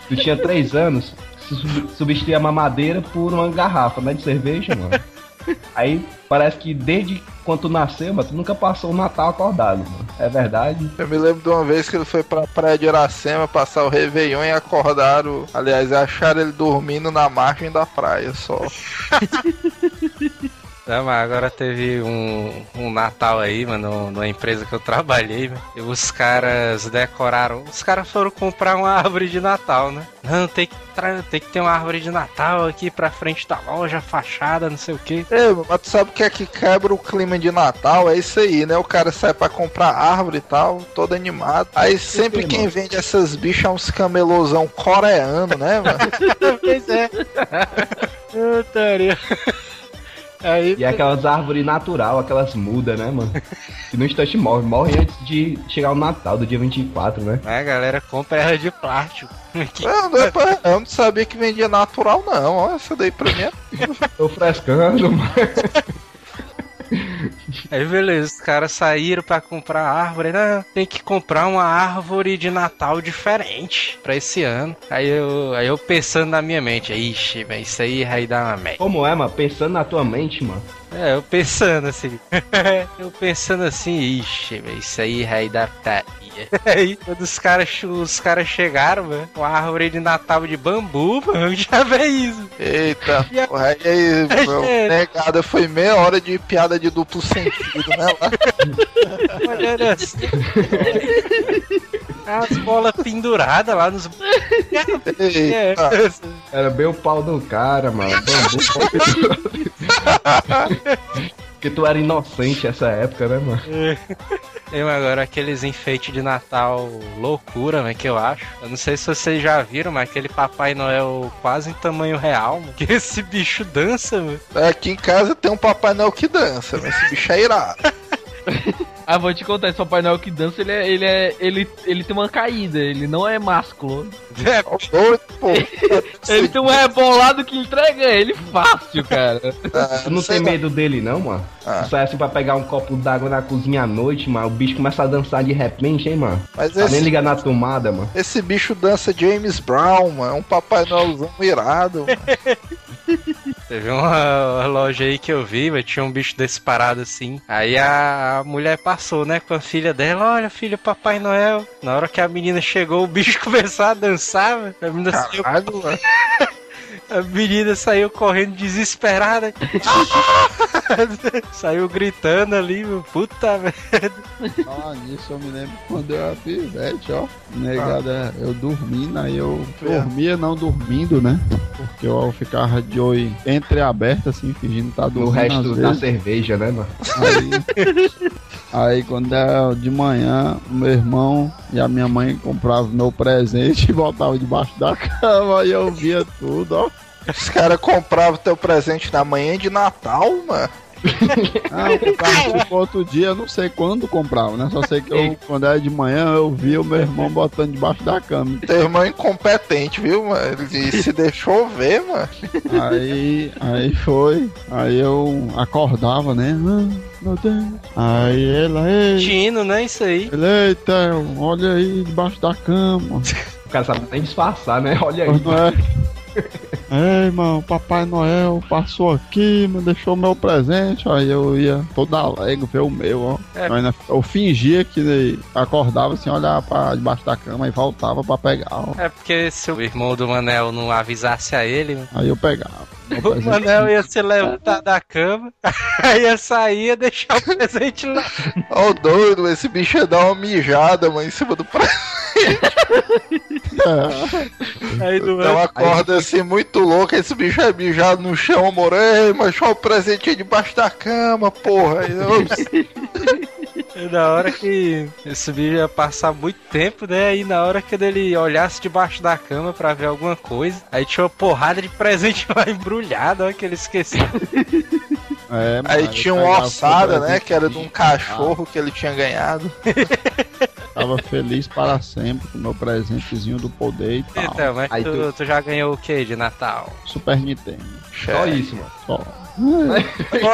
tu tinha 3 anos, sub- substituir a mamadeira por uma garrafa, né, de cerveja, mano. Aí parece que desde quando tu nasceu, mano, tu nunca passou o Natal acordado, mano. É verdade? Eu me lembro de uma vez que ele foi pra praia de Iracema passar o Réveillon e acordaram. Aliás, acharam ele dormindo na margem da praia só. Não, mas agora teve um, um Natal aí, mano, numa empresa que eu trabalhei, mano, e os caras decoraram. Os caras foram comprar uma árvore de Natal, né? Não, tem que, tem que ter uma árvore de Natal aqui pra frente da loja, fachada, não sei o que. Ei, mas tu sabe o que é que quebra o clima de Natal? É isso aí, né? O cara sai pra comprar árvore e tal, todo animado. Aí sempre que, quem vende essas bichas é uns camelosão coreano, né, mano? pois é. Aí, E é aquelas árvores natural, aquelas mudas, né, mano? Que no instante morre. Morre antes de chegar o Natal, do dia 24, né? a galera compra ela de plástico. Que- Eu não, eu não sabia que vendia natural, não. Ó, essa daí pra mim é Tô frescando, mano. Aí beleza, os caras saíram pra comprar árvore. Não, tem que comprar uma árvore de Natal diferente pra esse ano. Aí eu, aí eu pensando na minha mente, ixi, velho, isso aí vai dar uma merda. Como é, mano? Pensando na tua mente, mano. É, eu pensando assim. eu pensando assim, ixi, velho, isso aí vai dar putaria. Aí quando os caras os caras chegaram, mano, com a árvore de Natal de bambu, mano, já veio isso. Eita, E porra, aí, aí meu, É. negada foi meia hora de piada de duplo sentido, né? Lá. Olhando assim. As bolas penduradas lá nos. É, Eita. Era bem o pau do cara, mano. Bambu. Porque tu era inocente essa época, né, mano? Eu agora aqueles enfeites de Natal loucura, né, que eu acho. Eu não sei se vocês já viram, mas aquele Papai Noel quase em tamanho real, mano. Que esse bicho dança, mano. Aqui em casa tem um Papai Noel que dança, mas esse bicho é irado. Ah, vou te contar, esse Papai Noel que dança, ele é, ele é. Ele, ele tem uma caída, ele não é másculo. É, pô. Ele tem um rebolado que entrega ele fácil, cara. Ah, Tu não tem medo dele, não, mano? Ah. Tu sai assim pra pegar um copo d'água na cozinha à noite, mano. O bicho começa a dançar de repente, hein, mano? Mas Tá nem esse, ligar na tomada, mano. esse bicho dança James Brown, mano. É um Papai Noelzão irado, mano. Teve uma, loja aí que eu vi, mas tinha um bicho desse parado assim. Aí a, mulher passou, né, com a filha dela. Olha, filho, Papai Noel. Na hora que a menina chegou, o bicho começou a dançar, velho. A menina saiu Caralho, mano. A menina saiu correndo desesperada. saiu gritando ali, meu. Puta merda. Falar nisso, eu me lembro quando eu era pivete, ó. Negada, eu dormindo, aí eu dormia não dormindo, né? Porque eu ficava de olho entreaberto, assim, fingindo estar No dormindo. resto às da cerveja, né, mano? Aí, aí quando era de manhã, o meu irmão e a minha mãe compravam meu presente e botavam debaixo da cama e eu via tudo, ó. Os caras compravam teu presente na manhã de Natal, mano. Ah, eu comprava tipo outro dia, eu não sei quando comprava, né? Só sei que eu, quando era de manhã, eu via o meu irmão botando debaixo da cama. Teu irmão é incompetente, viu, mano? Ele se deixou ver, mano. Aí, aí foi, aí eu acordava, né? Ah, meu Deus. Aí ela, ei, Tino, né? Isso aí. ele, eita, olha aí debaixo da cama. O cara sabe nem disfarçar, né? Olha aí. Não é? Ei, irmão, Papai Noel passou aqui, me deixou meu presente. Aí eu ia todo alegre ver o meu, ó. É. Eu, ainda- eu fingia que acordava assim, olhava pra debaixo da cama e voltava pra pegar, ó. É porque se o irmão do Manel não avisasse a ele, Aí eu pegava. o. Manel ia se levantar da cama, aí ia sair e deixar o presente lá. Ó, o doido, esse bicho ia dar uma mijada, mano, em cima do presente. Aí do Então acorda assim, muito louco, esse bicho é mijado no chão, amor. Ei, mas deixa o presente aí debaixo da cama, porra. Aí, ops. E na hora que esse bicho ia passar muito tempo, né? Aí na hora que ele olhasse debaixo da cama pra ver alguma coisa, aí tinha uma porrada de presente lá embrulhado, olha que ele esqueceu. É, mano, Aí ele tinha uma ossada, né? Que era de um cachorro que ele tinha ganhado. Tava feliz para sempre com o meu presentezinho do poder e tal. Então, mas Aí tu, tu- tu já ganhou o que de Natal? Super Nintendo. Só isso, mano. Só.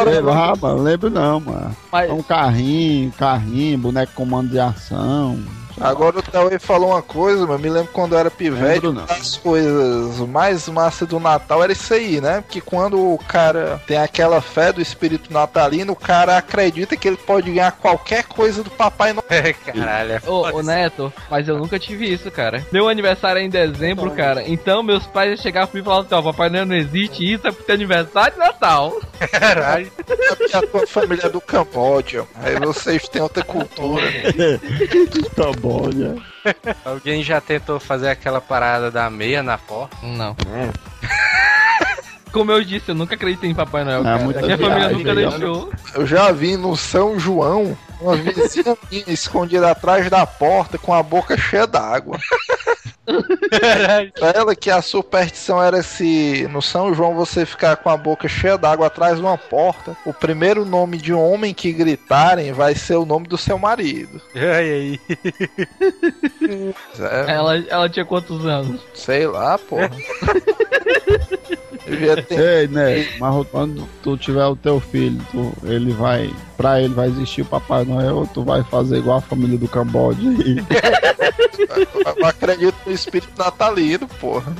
Sei lá, mano. Lembro não, mano. Mas, Um carrinho, carrinho, boneco comando de ação. Agora o Tauê falou uma coisa, mas me lembro quando eu era pivete, Lembro das coisas mais massa do Natal era isso aí, né? Porque quando o cara tem aquela fé do espírito natalino, o cara acredita que ele pode ganhar qualquer coisa do Papai Noel. É, caralho. é ô, ô Neto, mas eu nunca tive isso, cara. Meu aniversário é em dezembro, cara. Então meus pais chegavam pra mim e falavam assim, ó, Papai Noel não existe, isso é pro teu aniversário de Natal. Caralho. É porque a tua família é do Camboja. Aí vocês têm outra cultura. Alguém já tentou fazer aquela parada da meia na porta? Não. Como eu disse, eu nunca acreditei em Papai Noel, É, Minha família viagem, nunca né? deixou. Eu já vi no São João uma vizinha minha escondida atrás da porta com a boca cheia d'água. Pra ela que a superstição era se no São João você ficar com a boca cheia d'água atrás de uma porta, o primeiro nome de homem que gritarem vai ser o nome do seu marido. E aí? É, Ela, ela tinha quantos anos? sei lá, porra. Devia ter Ei, né? Mas quando tu tiver o teu filho, tu, ele vai. Pra ele vai existir o Papai Noel, ou tu vai fazer igual a família do Camboja e Eu acredito no espírito natalino, porra.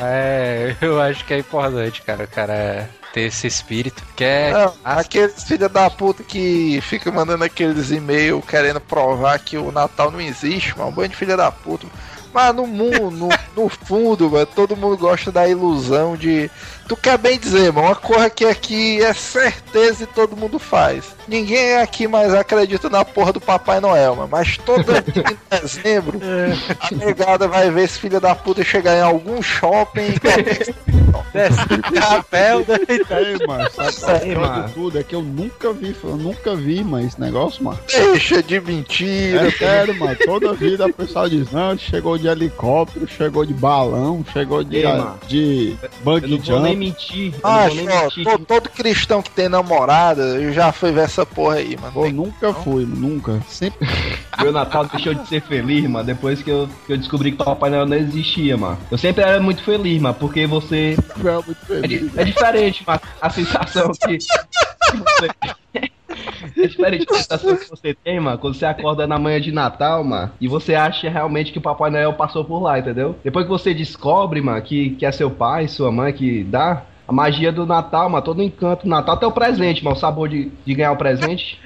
É, eu acho que é importante, cara, o cara ter esse espírito. Que é. Não, aqueles filha da puta que fica mandando aqueles e-mails querendo provar que o Natal não existe, mano. Um bando de filha da puta. Mas no mundo, no, no fundo, mano, todo mundo gosta da ilusão de. Tu quer bem dizer, mano, uma coisa que aqui é certeza e todo mundo faz. Ninguém aqui mais acredita na porra do Papai Noel, mano. Mas todo em dezembro, a negada vai ver esse filho da puta chegar em algum shopping e Desce chapéu, né? Ei, mano, sabe é mano. de tudo? É que eu nunca vi, eu nunca vi, mano, esse negócio, mano. deixa de mentira. É sério, mano. Toda vida o pessoal diz, não, chegou de helicóptero, chegou de balão, chegou de, Ei, mano. de nem jump. Mentir. Eu Ah, não vou nem ó, mentir. to- todo cristão que tem namorada já foi ver essa porra aí, mano. Pô, Tem- nunca fui, nunca. Sempre Meu Natal deixou de ser feliz, mano, depois que eu, que eu descobri que o Papai Noel não existia, mano. Eu sempre era muito feliz, mano, porque você. fui muito É, feliz. di- é diferente, mano, a sensação que. que você- É diferente sensação que você tem, mano, quando você acorda na manhã de Natal, mano, e você acha realmente que o Papai Noel passou por lá, entendeu? Depois que você descobre, mano, que, que é seu pai, sua mãe que dá, a magia do Natal, mano, todo encanto do Natal, até o presente, mano, o sabor de, de ganhar o presente,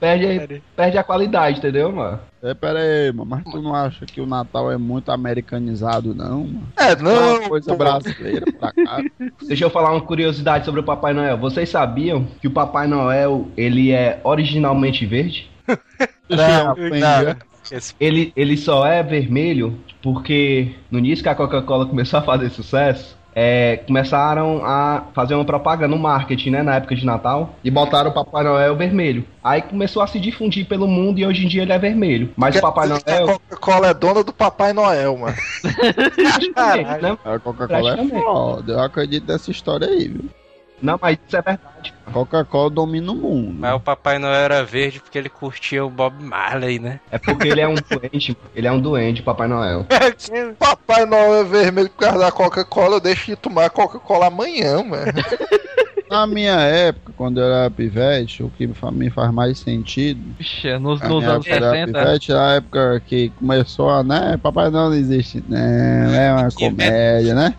perde, perde a qualidade, entendeu, mano? É, pera aí, mano, mas tu não acha que o Natal é muito americanizado, não, mano? É, É não, uma coisa brasileira pra cá. Deixa eu falar uma curiosidade sobre o Papai Noel. Vocês sabiam que o Papai Noel, ele é originalmente verde? Não, não. é? Ele, ele só é vermelho porque no início que a Coca-Cola começou a fazer sucesso, é, começaram a fazer uma propaganda no marketing, né, na época de Natal, e botaram o Papai Noel vermelho. Aí começou a se difundir pelo mundo e hoje em dia ele é vermelho. Mas o Papai Quer que A Noel... Coca-Cola é dona do Papai Noel, mano. praticamente, né? A Coca-Cola é foda, eu acredito nessa história aí, viu? Não, mas isso é verdade. A Coca-Cola domina o mundo. Mas o Papai Noel era verde porque ele curtia o Bob Marley, né? É porque ele é um doente, ele é um doente, o Papai Noel. Papai Noel é vermelho por causa da Coca-Cola, eu deixo de tomar Coca-Cola amanhã, mano. Na minha época, quando eu era pivete, o que pra mim faz mais sentido. Vixe, é nos, nos anos época eu era 60. pivete, na época que começou a, né? Papai não existe, né? É uma comédia, né?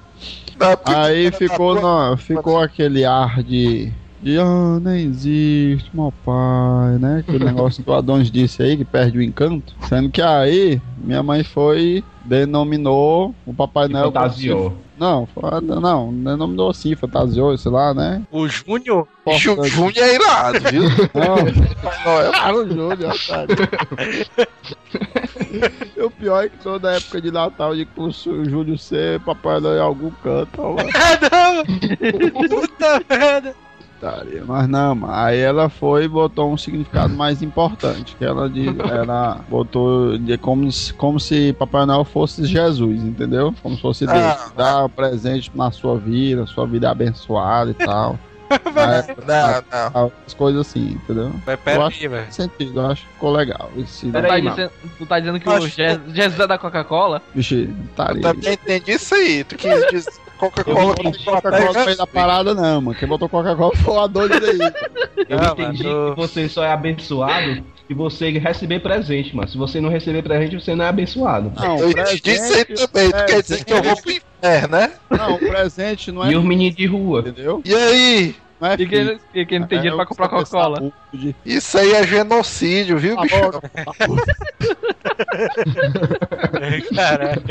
Não, porque Aí tu- ficou, no, ficou aquele ar de. De, ah, nem existe, meu pai, né? Aquele negócio que o Adonis disse aí, que perde o encanto. Sendo que aí, minha mãe foi, denominou o Papai Noel. como fantasiou. se- Não, foi- não, denominou assim, fantasiou, sei lá, né? O Júnior? Ju-. Júnior é irado, viu? Não, Papai Noel. Ah, o Júnior, otário. E o pior é que toda época de Natal de curso o Júlio ser Papai Noel em algum canto. ó, mano. Ah, não! Puta merda! Mas não. Aí ela foi e botou um significado mais importante. Que ela, de, ela botou de, como, se, como se Papai Noel fosse Jesus, entendeu? Como se fosse Deus. Ah. Dar um presente na sua vida, sua vida abençoada e tal. Não, não. as coisas assim, entendeu? Mas Eu pera acho aí, velho. Sentido, eu acho que ficou legal. Esse Tu Pera tá, aí, dizendo, tu tá dizendo que Acho o Je- Jesus é da Coca-Cola? bicho, Taria. Também entendi isso aí. Tu quis dizer Coca-Cola com Coca-Cola meio da parada, não, mano. Quem botou Coca-Cola foi o doido aí. Eu entendi mano, que você só é abençoado se você receber presente, mano. Se você não receber presente, você não é abençoado. Não, Eu entendi isso aí também. Tu quer dizer que eu vou pro inferno, né? Não, o presente não é. E os meninos de rua. Entendeu? E aí? Não é E quem, e quem não tem dinheiro pra comprar Coca-Cola? De... Isso aí é genocídio, viu, Tá bicho? Caralho.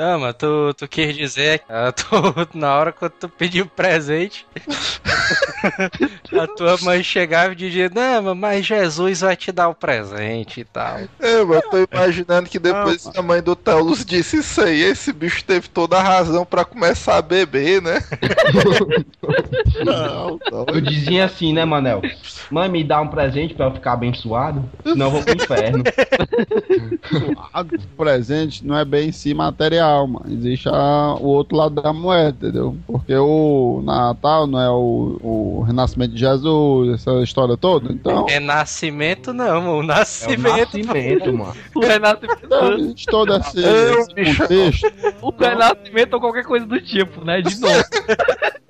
Não, mas tu, tu quis dizer que tu, na hora que tu pediu presente, a tua mãe chegava e dizia, não, mas Jesus vai te dar o presente e tal. É, mas eu tô imaginando que depois que a mãe do Teulus disse isso aí, esse bicho teve toda a razão pra começar a beber, né? Não, não. Eu dizia assim, né, Manel? Mãe, me dá um presente pra eu ficar abençoado, senão eu vou pro inferno. O presente não é bem em si material, mano. Existe a- o outro lado da moeda, entendeu? Porque o Natal não é o, o renascimento de Jesus, essa história toda. Então, Renascimento não, mano, o É o nascimento. nascimento, mano. O Renascimento, então existe todo esse, Eu, esse bicho. contexto. o Renascimento ou qualquer coisa do tipo, né? De novo.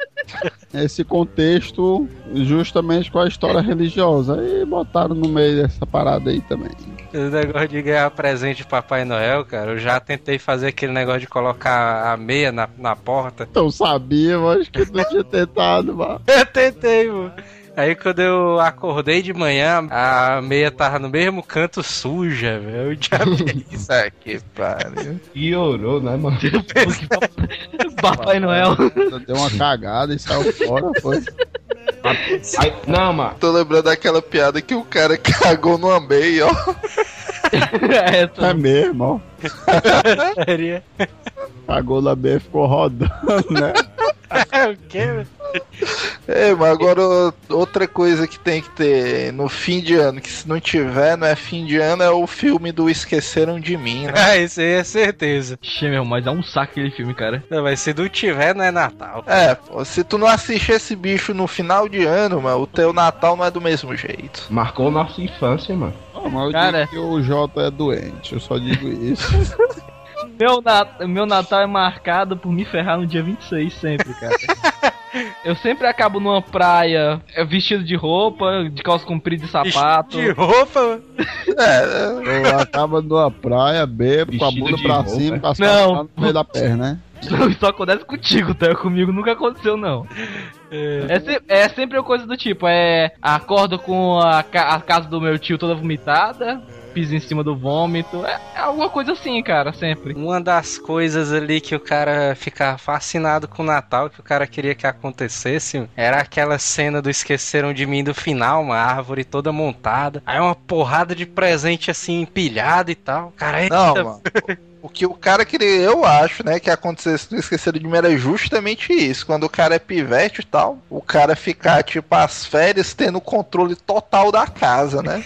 esse contexto justamente com a história religiosa. E botaram no meio dessa parada aí também. O negócio de ganhar presente de Papai Noel, cara, eu já tentei fazer aquele negócio de colocar a meia na, na porta. Eu sabia, mas acho que não tinha tentado, mano. Eu tentei, mano. Aí quando eu acordei de manhã, a meia tava no mesmo canto suja, velho. Eu já Isso aqui, pariu. Piorou, né, mano? Papai Noel. Deu uma cagada e saiu fora, foi. Aí, não, mano. Tô lembrando daquela piada que o cara cagou numa meia, ó. é, É essa. mesmo, ó. Cagou na B ficou rodando, né? O quê? velho? É, mas agora outra coisa que tem que ter no fim de ano, que se não tiver, não é fim de ano, é o filme do Esqueceram de Mim, né? Ah, isso aí é certeza. Ixi, meu, mas é um saco aquele filme, cara. Não, mas se não tiver, não é Natal. É, pô, se tu não assistir esse bicho no final de ano, mano, o teu Natal não é do mesmo jeito. Marcou nossa infância, mano. Não, mas eu Cara. digo que o Jota é doente, eu só digo isso. Meu, na- meu Natal é marcado por me ferrar no dia 26 sempre, cara. Eu sempre acabo numa praia é, vestido de roupa, de calça comprida e sapato. De roupa, mano. É, Eu acaba numa praia, bebo, com a Vestido bunda de pra roupa. cima, com as Não. calças no meio da perna, né? Isso acontece contigo, tá? Comigo nunca aconteceu, não. É, se- é sempre uma coisa do tipo, é. Acordo com a, ca- a casa do meu tio toda vomitada, piso em cima do vômito. É, é alguma coisa assim, cara, sempre. Uma das coisas ali que o cara ficava fascinado com o Natal, que o cara queria que acontecesse, era aquela cena do Esqueceram de Mim do final, uma árvore toda montada, aí uma porrada de presente assim empilhado e tal. Cara, não, eita, mano. O que o cara queria, eu acho, né, que acontecesse no Esqueceram de Mim era justamente isso. Quando o cara é pivete e tal, o cara ficar, tipo, as férias tendo o controle total da casa, né?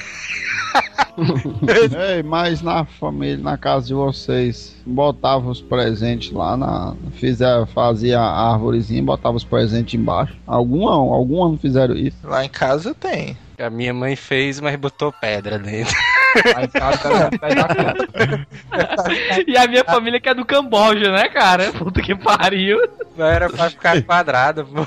Ei, mas na família, na casa de vocês, botava os presentes lá na. Fizer, fazia a árvorezinha e botava os presentes embaixo. Algum, algum ano fizeram isso. Lá em casa tem. A minha mãe fez, mas botou pedra dentro. Da cama. E a minha família que é do Camboja, né, cara? Puta que pariu. Não era pra ficar quadrada, pô.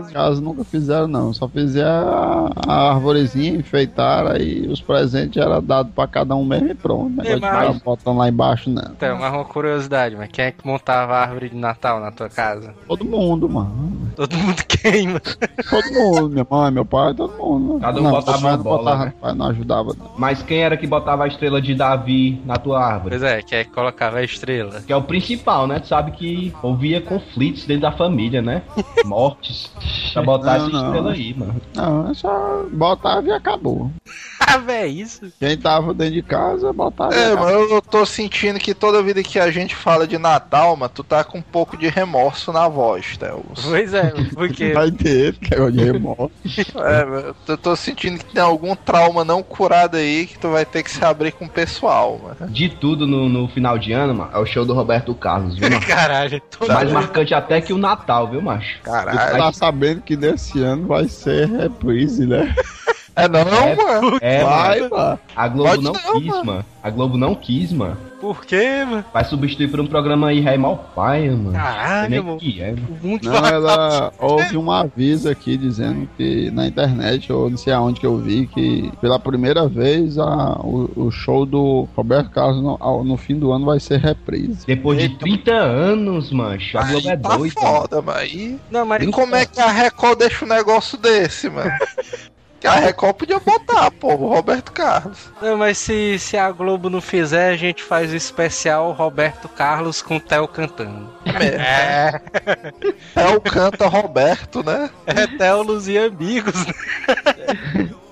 As casas nunca fizeram, não. Só fizeram a, arvorezinha, enfeitaram, aí os presentes eram dados pra cada um mesmo e pronto. Não negócio de mas- ficar botando lá embaixo, não. Então, mais uma curiosidade, mas quem é que montava a árvore de Natal na tua casa? Todo mundo, mano. Todo mundo queima. Todo mundo. Minha mãe, meu pai, todo mundo. Cada um não, botava uma bola, botava, né? pai não ajudava, não. Mas quem era que botava a estrela de Davi na tua árvore? Pois é, quem é que colocava a estrela? Que é o principal, né? Tu sabe que havia conflitos dentro da família, né? Mortes. Pra botar Não, essa não. estrela aí, mano. Não, é só botava e acabou. Ah, véi, isso? Quem tava dentro de casa, botava É, mas eu tô sentindo que toda vida que a gente fala de Natal, mano, tu tá com um pouco de remorso na voz, Teus. Pois é, Porque Vai ter, que é o de remorso. É, meu, eu tô sentindo que tem algum trauma não curado aí que tu vai ter que se abrir com o pessoal, mano. De tudo no, no final de ano, mano, é o show do Roberto Carlos, viu, mano? caralho, todo Mais marcante até que o Natal, viu, macho? Tu Caralho. tá sabendo que nesse ano vai ser reprise, né? É não, É, mano. É, vai, mano. mano. A Globo Pode não, não, quis, mano. mano. A Globo não quis, mano. Por quê, mano? Vai substituir por um programa aí, Rei Malpaia, mano. Caralho, mano. que é, mano. O mundo Não, ela houve um aviso aqui dizendo que na internet, ou não sei aonde que eu vi, que pela primeira vez a, o, o show do Roberto Carlos no, ao- no fim do ano vai ser reprise. Depois de 30 anos, mancho. A Globo Aí é tá doida. foda, mano. E, Não, mas e como é que a Record deixa um negócio desse, mano? Que a Record podia botar, pô, o Roberto Carlos. Não, mas se, se a Globo não fizer, a gente faz o especial Roberto Carlos com o Theo cantando. É. É o canta Roberto, né? É Theo, Luz e Amigos. né?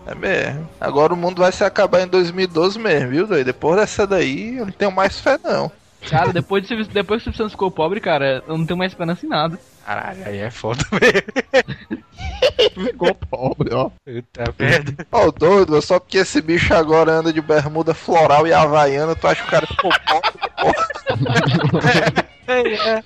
É mesmo. Agora o mundo vai se acabar em 2012 mesmo, viu, doido? Depois dessa daí, eu não tenho mais fé, não. Cara, depois, de, depois que o Silvio Santos ficou pobre, cara, eu não tenho mais esperança em nada. Caralho, aí é foda mesmo. Ficou pobre, ó. Puta merda. Ô, doido, só porque esse bicho agora anda de bermuda floral e havaiana, tu acha que o cara ficou pobre? É, é.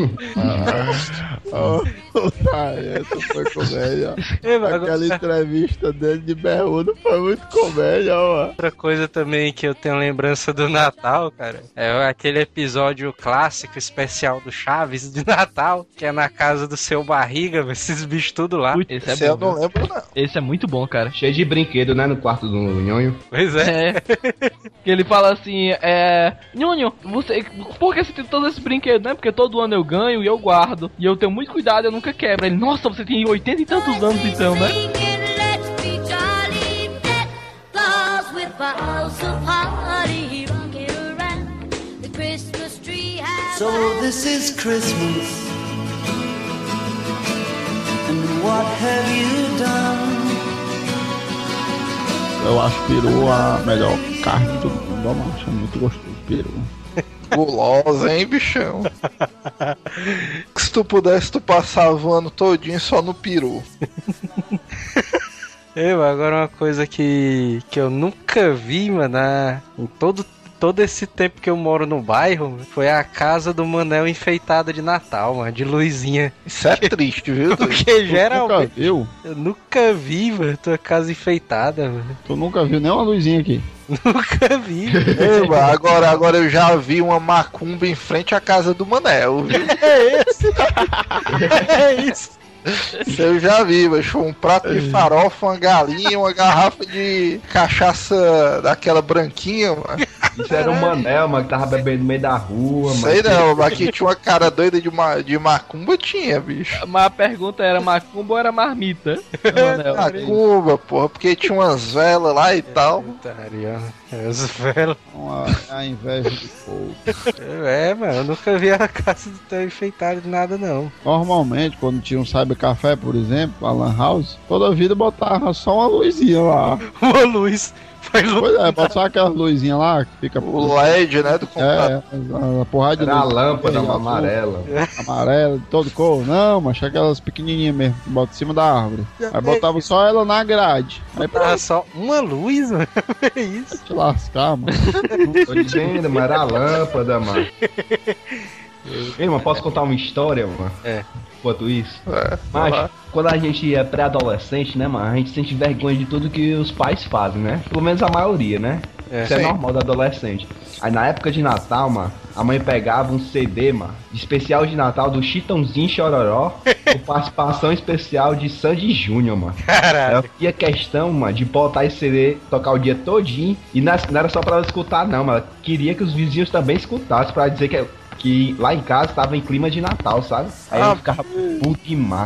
Ah, essa foi comédia. É, mas agora- Aquela entrevista dele de bermuda foi muito comédia, ó. Outra coisa também que eu tenho lembrança do Natal, cara, é aquele episódio clássico especial do Chaves de Natal, que é na casa do seu barriga, esses bichos tudo lá. Putz, esse Esse é eu bom. não lembro, não. Esse é muito bom, cara. Cheio de brinquedo, né? No quarto do Nhonho. Pois é. É. que ele fala assim, é. Nhonho, você. Por que você tem todos esses brinquedos, né? Porque todo ano eu ganho e eu guardo. E eu tenho muito cuidado, eu nunca quebro. Ele, nossa, você tem 80 e tantos anos então, né? So this is Christmas. And what have you done? Eu acho peru a melhor carne do mundo, macho. É muito gostoso, peru. Gulosa, hein, bichão? Se tu pudesse, tu passava o ano todinho só no peru. Eu, agora uma coisa que, que eu nunca vi, mano, na- em todo, todo esse tempo que eu moro no bairro, foi a casa do Manel enfeitada de Natal, mano, de luzinha. Isso é triste, viu? Porque Tu nunca geralmente viu? eu nunca vi, mano, tua casa enfeitada, mano. Tu nunca viu nenhuma luzinha aqui. Nunca vi. Ei, agora, agora eu já vi uma macumba em frente à casa do Manel, viu? É esse? é isso. Isso eu já vi, mas foi um prato de farofa, uma galinha, uma garrafa de cachaça daquela branquinha, mano. Isso era um manel, mano, que tava bebendo no meio da rua, mano. Sei não, mas aqui tinha uma cara doida de, ma de macumba, tinha, bicho. Mas a pergunta era macumba ou era marmita? Manel? Macumba, porra, porque tinha umas velas lá e tal. Putaria, As velas. Uma, a inveja do povo. É, mano, eu nunca vi a casa do Theo enfeitada de nada, não. Normalmente, quando tinha um cybercafé, por exemplo, a Lan House, toda vida botava só uma luzinha lá. Uma luz. Foi. Pois é, bota só aquelas luzinhas lá que fica. O LED, né, do computador. É, a, a porrada de Era a luz. lâmpada Azul, amarela. Amarela, de todo cor. Não, mas aquelas pequenininhas mesmo, que bota em cima da árvore. Aí botava só ela na grade. Aí pra só uma luz, mano. É isso. te lascar, mano. Tô dizendo, mas era a lâmpada, mano. Ei, mano, posso contar uma história, mano? É. Enquanto isso? É, Mas, lá. quando a gente é pré-adolescente, né, mano, a gente sente vergonha de tudo que os pais fazem, né? Pelo menos a maioria, né? É. Isso é Sim. normal do adolescente. Aí na época de Natal, mano, a mãe pegava um CD, mano, de especial de Natal do Chitãozinho Chororó, com participação especial de Sandy Júnior, mano. Caralho. Ela tinha questão, mano, de botar esse CD, tocar o dia todinho, e não não era só pra ela escutar, não, mano. Ela queria que os vizinhos também escutassem, pra dizer que, que lá em casa tava em clima de Natal, sabe? Aí Ah, eu ficava puto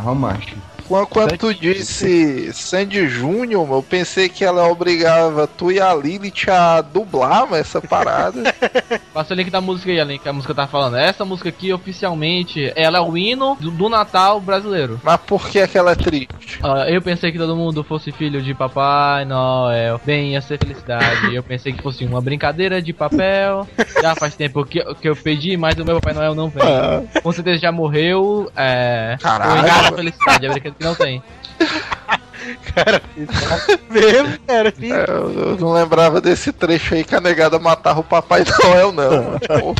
ó, macho. Quando, quando tu disse Sandy Júnior, eu pensei que ela obrigava tu e a Lilith a dublar essa parada. Passa o link da música aí, a link que a música tá falando. Essa música aqui, oficialmente, ela é o hino do, do Natal brasileiro. Mas por que que ela é triste? Ah, eu pensei que todo mundo fosse filho de Papai Noel, venha ser felicidade. Eu pensei que fosse uma brincadeira de papel. Já faz tempo que, que eu pedi, mas o meu Papai Noel não vem. Com certeza já morreu. É. Caralho. Felicidade, é não tem. Mesmo, cara. É, eu, eu não lembrava desse trecho aí que a negada matava o Papai Noel, não. Pô,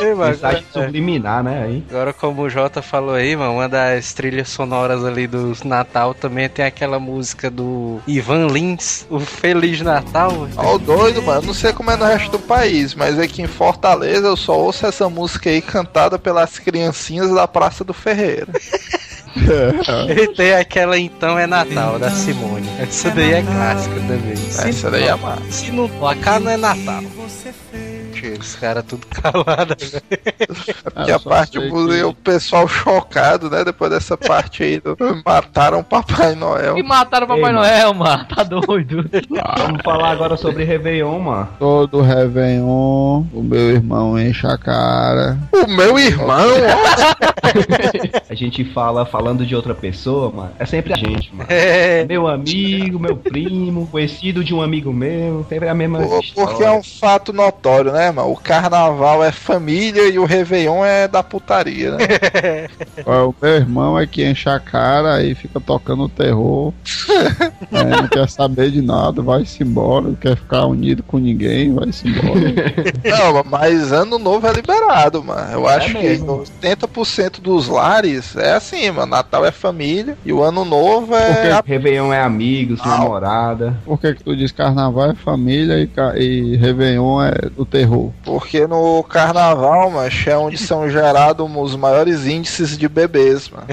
Ei, Mensagem agora, subliminar, né? Aí. agora, como o Jota falou aí, mano, uma das trilhas sonoras ali do Natal também tem aquela música do Ivan Lins, o Feliz Natal. Ó, o doido, mano. Não sei como é no resto do país, mas aqui em Fortaleza eu só ouço essa música aí cantada pelas criancinhas da Praça do Ferreira. E tem aquela Então é Natal, da Simone. Essa daí é clássica também. Essa daí é massa. Se não tocar, não é Natal. Os caras tudo calado. Porque Ah, a só parte música, que- o pessoal chocado, né? Depois dessa parte aí do mataram o Papai Noel. E mataram o Papai Ei. Noel, mano. Tá doido. Vamos falar agora sobre Réveillon, mano. Todo Réveillon, o meu irmão enche a cara. O meu irmão, A gente fala falando de outra pessoa, mano. É sempre a gente, mano. É, Meu amigo, meu primo, conhecido de um amigo meu, sempre a mesma Pô, história. Porque é um fato notório, né, O carnaval é família e o Réveillon é da putaria, né? O meu irmão é que enche a cara e fica tocando terror. É, não quer saber de nada, vai-se embora, não quer ficar unido com ninguém, vai-se embora. Não, mas ano novo é liberado, mano. Eu acho que mesmo. 80% dos lares é assim, mano. Natal é família e o ano novo é. a- Réveillon é amigos, Ah. namorada. Por que, que tu diz carnaval é família e, e Réveillon é do terror? Porque no carnaval, mano, é onde são gerados os maiores índices de bebês, mano.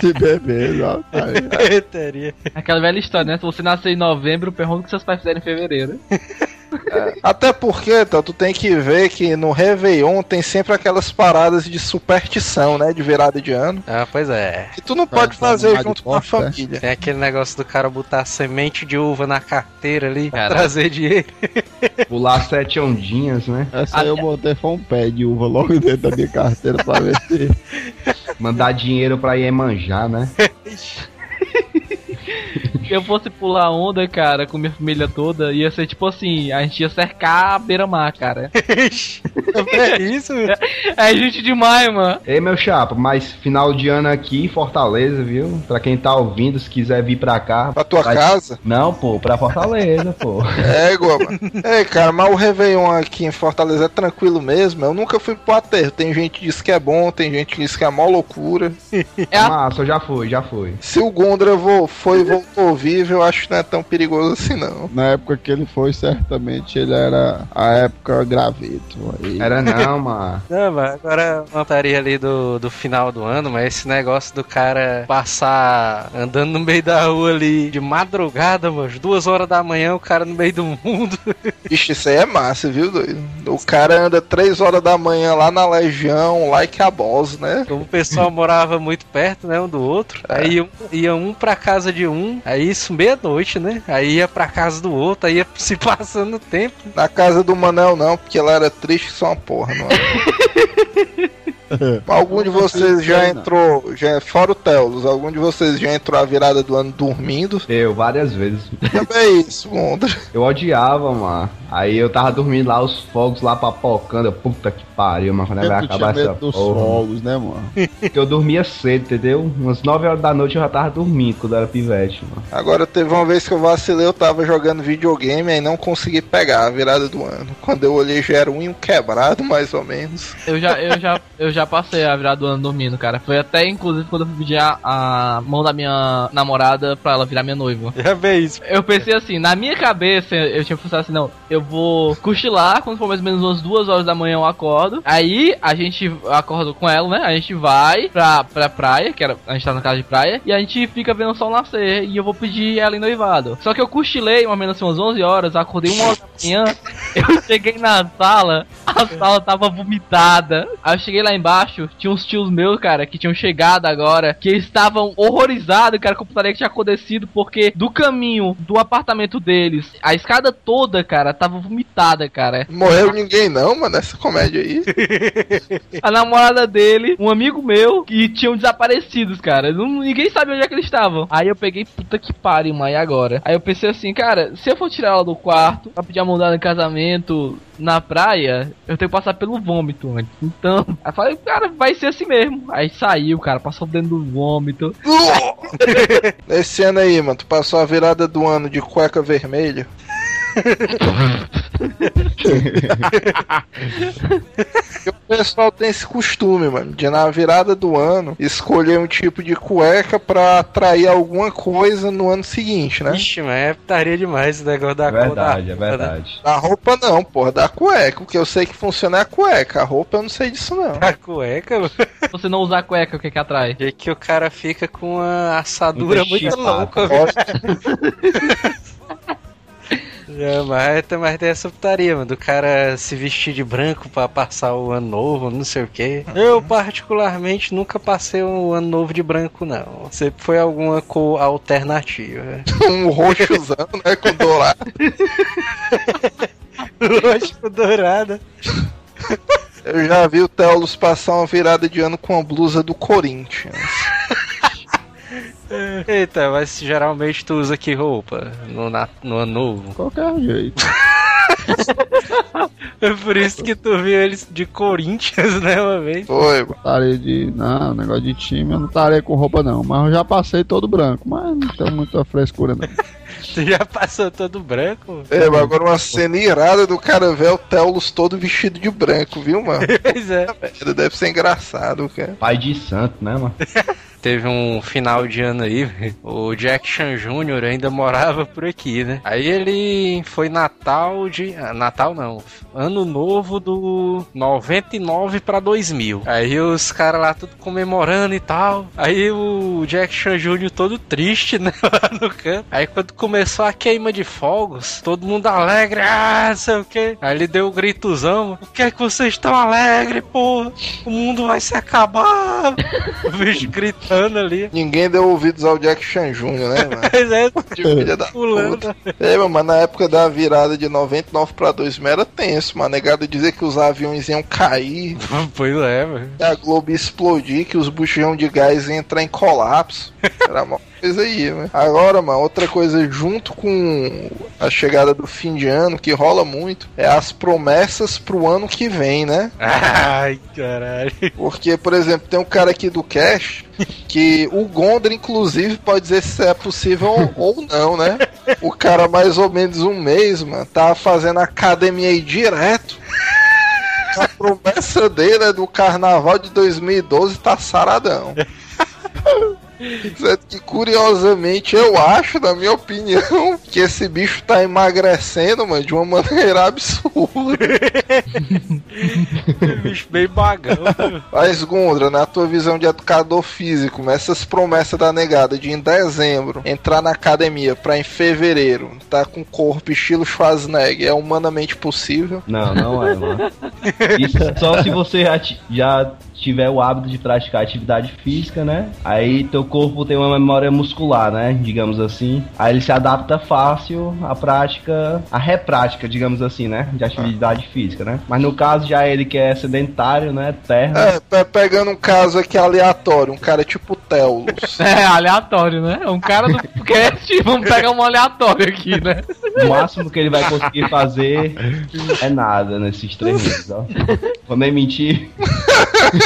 Se beber, ó. Aquela velha história, né? Se você nascer em novembro, pergunta o que seus pais fizeram em fevereiro. Até porque, então, tu tem que ver que no Réveillon tem sempre aquelas paradas de superstição, né? De virada de ano. Ah, pois é. Que tu não pode fazer junto com a costa, é? família. Tem aquele negócio do cara botar semente de uva na carteira ali, pra Caraca. trazer dinheiro. Pular sete ondinhas, né? Essa aí eu botei foi um pé de uva logo dentro da minha carteira pra ver se. Mandar dinheiro pra Iemanjá, né? Se eu fosse pular onda, cara, com minha família toda, ia ser tipo assim, a gente ia cercar a beira-mar, cara. é isso? É gente demais, mano. Ei, meu chapa, mas final de ano aqui em Fortaleza, viu? Pra quem tá ouvindo, se quiser vir pra cá. Pra tua vai- casa. Não, pô, pra Fortaleza, pô. Égua, mano. Ei, cara, mas o Réveillon aqui em Fortaleza é tranquilo mesmo. Eu nunca fui pro aterro. Tem gente que diz que é bom, tem gente que diz que é mó loucura. É a- Massa, já foi, já foi. Se o Gondra foi e voltou vivo, eu acho que não é tão perigoso assim, não. Na época que ele foi, certamente ele era a época graveto. Aí. Era não, mano. Não, mas agora uma taria ali do, do final do ano, mas esse negócio do cara passar andando no meio da rua ali de madrugada, mano, duas horas da manhã, o cara no meio do mundo. Vixe, isso aí é massa, viu, doido? O cara anda 3 horas da manhã lá na Legião, like a boss, né? Como o pessoal morava muito perto, né, um do outro. Aí ia um, ia um pra casa de um, aí isso meia-noite, né? Aí ia pra casa do outro, aí ia se passando o tempo. Na casa do Manel não, porque ela era triste só uma porra, não é? Algum de vocês já entrou, já, fora o Telos, algum de vocês já entrou a virada do ano dormindo? Eu, várias vezes. Também é isso, Gondra. Eu odiava, mano. Aí eu tava dormindo lá, os fogos lá papocando. Eu, Puta que pariu, mano. Quando é que vai acabar essa dos porra? fogos, né, mano? Porque eu dormia cedo, entendeu? Umas 9 horas da noite eu já tava dormindo quando eu era pivete, mano. Agora teve uma vez que eu vacilei, eu tava jogando videogame e não consegui pegar a virada do ano. Quando eu olhei já era um e um quebrado, mais ou menos. Eu já, eu já, eu já passei a virada do ano dormindo, cara. Foi até, inclusive, quando eu fui pedir a, a mão da minha namorada pra ela virar minha noiva. Já vê isso. Eu pensei assim, na minha cabeça, eu tinha pensado assim, não, eu vou cochilar, quando for mais ou menos umas duas horas da manhã eu acordo. Aí a gente acorda com ela, né? A gente vai pra, pra praia, que era, a gente tá na casa de praia, e a gente fica vendo o sol nascer. E eu vou pedir ela em noivado. Só que eu cochilei, mais ou menos assim, umas 11 horas, acordei uma hora da manhã. Eu cheguei na sala, a sala tava vomitada. Aí eu cheguei lá embaixo, tinha uns tios meus, cara, que tinham chegado agora, que estavam horrorizados, cara, com putaria que tinha acontecido, porque do caminho do apartamento deles, a escada toda, cara, tava vomitada, cara. Morreu ninguém não, mano, nessa comédia aí. A namorada dele, um amigo meu, que tinham desaparecidos, cara. Não- ninguém sabe onde é que eles estavam. Aí eu peguei, puta que pariu, mãe, agora? Aí eu pensei assim, cara, se eu for tirar ela do quarto pra pedir a mudar no casamento na praia, eu tenho que passar pelo vômito antes. Então, aí eu cara, vai ser assim mesmo. Aí saiu, cara, passou dentro do vômito. Esse ano aí, mano, tu passou a virada do ano de cueca vermelha. O pessoal tem esse costume, mano, de na virada do ano escolher um tipo de cueca pra atrair alguma coisa no ano seguinte, né? Ixi, mas é putaria demais esse negócio da É cor verdade, da é roupa, né? verdade. A roupa não, porra, da cueca. O que eu sei que funciona é a cueca. A roupa eu não sei disso, não. A cueca, mano. Se você não usar cueca, o que que atrai? E que o cara fica com uma assadura Muito muito chipado. É, mas, tem- mas tem essa putaria, mano, do cara se vestir de branco pra passar o ano novo, não sei o quê. Eu, particularmente, nunca passei o ano novo de branco, não. Sempre foi alguma cor alternativa. um roxozão, né? Com dourado. Lógico, dourada. Eu já vi o Teolos passar uma virada de ano com a blusa do Corinthians. Eita, mas geralmente tu usa que roupa no, na- no ano novo? Qualquer jeito. É por isso que tu viu eles de Corinthians, né, uma vez. Foi, mano. Tarei de. Não, negócio de time eu não tarei com roupa não. Mas eu já passei todo branco. Mas não tem muita frescura não. Tu já passou todo branco? É, mas agora uma cena irada do cara ver o Teolos todo vestido de branco, viu, mano? Pois é. Deve ser engraçado, cara. Pai de santo, né, mano? Teve um final de ano aí, o Jack Chan Jr. ainda morava por aqui, né? Aí ele foi Natal de. ah, Natal não. Ano novo do 99 pra 2000. Aí os caras lá tudo comemorando e tal. Aí o Jack Chan Jr. todo triste, né? Lá no canto. Aí quando começou a queima de fogos, todo mundo alegre, ah, não sei o que. Aí ele deu um gritozão: O que é que vocês estão alegres, porra? O mundo vai se acabar. o bicho ali. Ninguém deu ouvidos ao Jack Chan Jr., né, mano? Pois é, da pulando. puta. É, mano, mas na época da virada de 99 pra 2000 era tenso, mano. Negado dizer que os aviões iam cair, Pois é, velho. que a Globo ia explodir, que os bujão de gás iam entrar em colapso. Era uma coisa aí, né? Agora, mano, outra coisa junto com a chegada do fim de ano, que rola muito, é as promessas pro ano que vem, né? Ai, caralho. Porque, por exemplo, tem um cara aqui do Cash que o Gondra, inclusive, pode dizer se é possível ou não, né? O cara, mais ou menos um mês, mano, tá fazendo academia aí direto. A promessa dele é do carnaval de 2012 tá saradão. Certo que curiosamente eu acho, na minha opinião, que esse bicho tá emagrecendo, mano, de uma maneira absurda. bicho bem bagão. Mas, Gondra, na tua visão de educador físico, essas promessas da negada de em dezembro entrar na academia pra em fevereiro tá com corpo estilo Schwarzenegger é humanamente possível? Não, não é, mano. Isso é só se você já, já tiver o hábito de praticar atividade física, né? Aí teu corpo tem uma memória muscular, né? Digamos assim. Aí ele se adapta fácil à prática, à reprática, digamos assim, né? De atividade física, né? Mas no caso já ele que é sedentário, né? Terra. É, pe- pegando um caso aqui aleatório, um cara tipo Telos. É, aleatório, né? Um cara do cast, vamos pegar um aleatório aqui, né? O máximo que ele vai conseguir fazer é nada nesses três meses, ó. Vou nem mentir.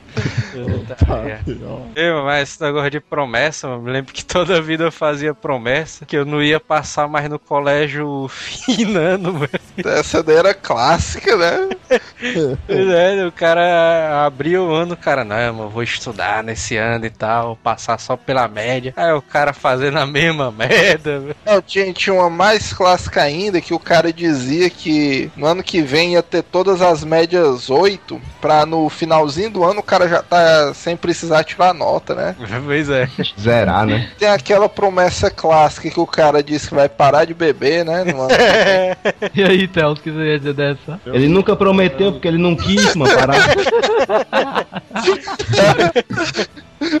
Eu, mas esse negócio de promessa, mano, me lembro que toda a vida eu fazia promessa que eu não ia passar mais no colégio finando, velho. Essa daí era clássica, né? É, o cara abriu o ano, o cara, não, mano, vou estudar nesse ano e tal, passar só pela média. Aí o cara fazendo a mesma merda, velho. Não, tinha, tinha uma mais clássica ainda que o cara dizia que no ano que vem ia ter todas as médias 8 pra no finalzinho do ano o cara já tá sem precisar tirar nota, né? Pois é. Zerar, né? Tem aquela promessa clássica que o cara disse que vai parar de beber, né? E aí, Theo, o que você ia dizer dessa? Ele nunca prometeu porque ele não quis, mano, parar.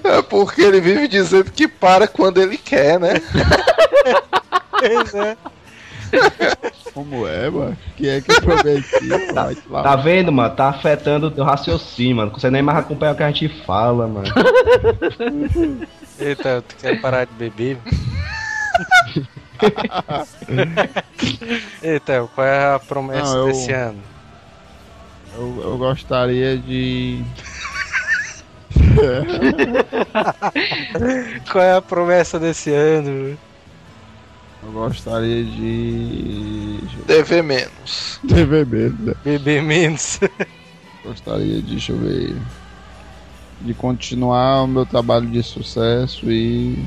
É porque ele vive dizendo que para quando ele quer, né? Pois é. Como é, mano? Que é que eu prometi? Lá. Tá vendo, mano? Tá afetando o teu raciocínio, mano. Não consegue nem mais acompanhar o que a gente fala, mano. Eita, tu quer parar de beber? Eita, qual é a promessa Não, eu- desse ano? Eu, eu gostaria de. Qual é a promessa desse ano? Eu gostaria de. Dever menos. ver mesmo, né? Beber menos. Gostaria de, deixa eu ver. De continuar o meu trabalho de sucesso e.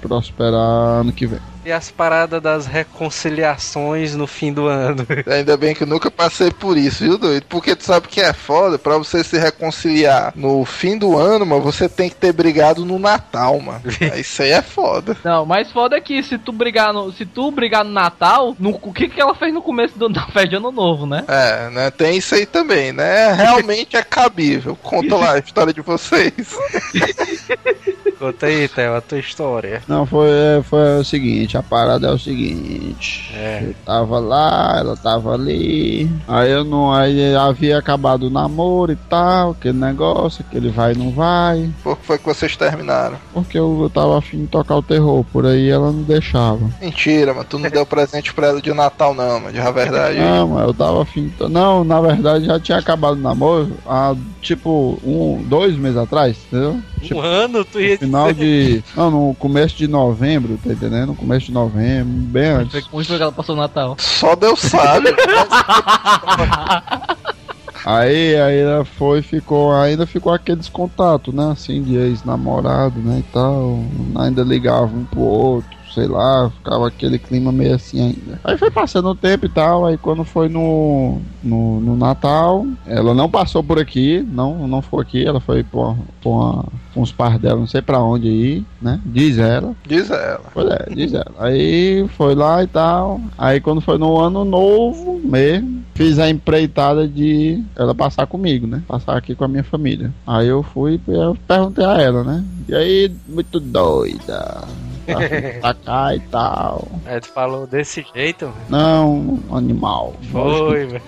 prosperar ano que vem. E as paradas das reconciliações no fim do ano. Ainda bem que eu nunca passei por isso, viu, doido? Porque tu sabe que é foda, pra você se reconciliar no fim do ano, mas você tem que ter brigado no Natal, mano. Isso aí é foda. Não, mais foda é que se tu brigar no, se tu brigar no Natal, no, o que que ela fez no começo do, da festa de ano novo, né? É, né? Tem isso aí também, né? Realmente é cabível. Conta lá a história de vocês. Conta aí, Theo, a tua história. Não, foi, é, foi o seguinte, a parada é o seguinte. É. Eu tava lá, ela tava ali. Aí eu não. Aí havia acabado o namoro e tal, aquele negócio, aquele vai e não vai. Por que foi que vocês terminaram? Porque eu, eu tava afim de tocar o terror, por aí ela não deixava. Mentira, mano. Tu não deu presente pra ela de Natal, não, mano. De verdade. Não, mas eu tava afim. de to- Não, na verdade já tinha acabado o namoro há tipo um, dois meses atrás, entendeu? Um ano, tu ia Final de. Não, no começo de novembro, tá entendendo? No começo de novembro, bem antes. Onde foi que ela passou o Natal? Só Deus sabe. Aí, aí ela foi e ficou, ainda ficou aqueles contatos, né? Assim, de ex-namorado, né? E tal. Ainda ligava um pro outro, sei lá, ficava aquele clima meio assim ainda. Aí foi passando o tempo e tal, aí quando foi no, no, no Natal, ela não passou por aqui, não, não foi aqui, ela foi por, por uma, com os pais dela, não sei pra onde ir, né? Diz ela. Diz ela. Pois é, diz ela. Aí foi lá e tal. Aí quando foi no ano novo mesmo, fiz a empreitada de ela passar comigo, né? Passar aqui com a minha família. Aí eu fui e perguntei a ela, né? E aí, muito doida. Tá pra cá e tal. Aí tu falou desse jeito, mano. Não, animal. Foi, mano.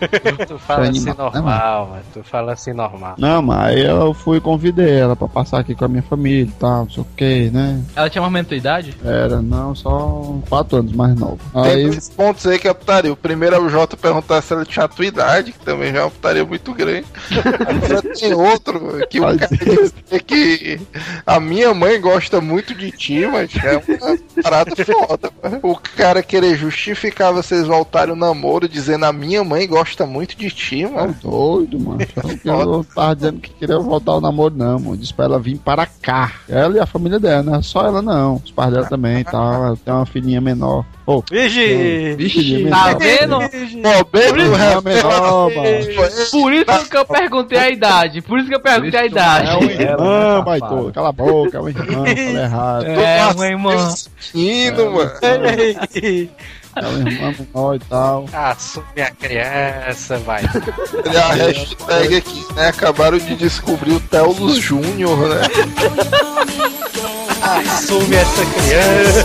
Tu fala assim animal, né, normal, mano. Tu fala assim normal. Não, mas aí eu fui e convidei ela pra passar aqui com a minha família e tal, não sei o que, né? Ela tinha mais ou menos tua idade? Era, não, só quatro anos mais novo. Tem Aí dois pontos aí que é putaria. O primeiro é o Jota perguntar se ela tinha a tua idade, que também já é uma putaria muito grande. Agora tem outro, que o cara disse que a minha mãe gosta muito de ti, mas é parada foda. mano. O cara querer justificar vocês voltarem o namoro dizendo a minha mãe gosta muito de ti, Tá mano. doido, mano. Eu não tava dizendo que queria voltar ao namoro, não, mano. Disse pra ela vir para cá. Ela e a família dela, não é só ela, não. Os pais dela também e tal. Ela tem uma filhinha menor. Ô, Vigi! filhinha Tá vendo? Filhinha resto. menor, mano. Por isso que eu perguntei a idade. Por isso que eu perguntei a É idade. uma irmã, todo. Cala a boca, é uma irmã, falei errado. É, uma irmã. Indo, mano. É uma irmã menor e tal. Assume a criança, vai. Olha a hashtag aqui, né? Acabaram de descobrir o Telos Júnior, né? Assume essa criança.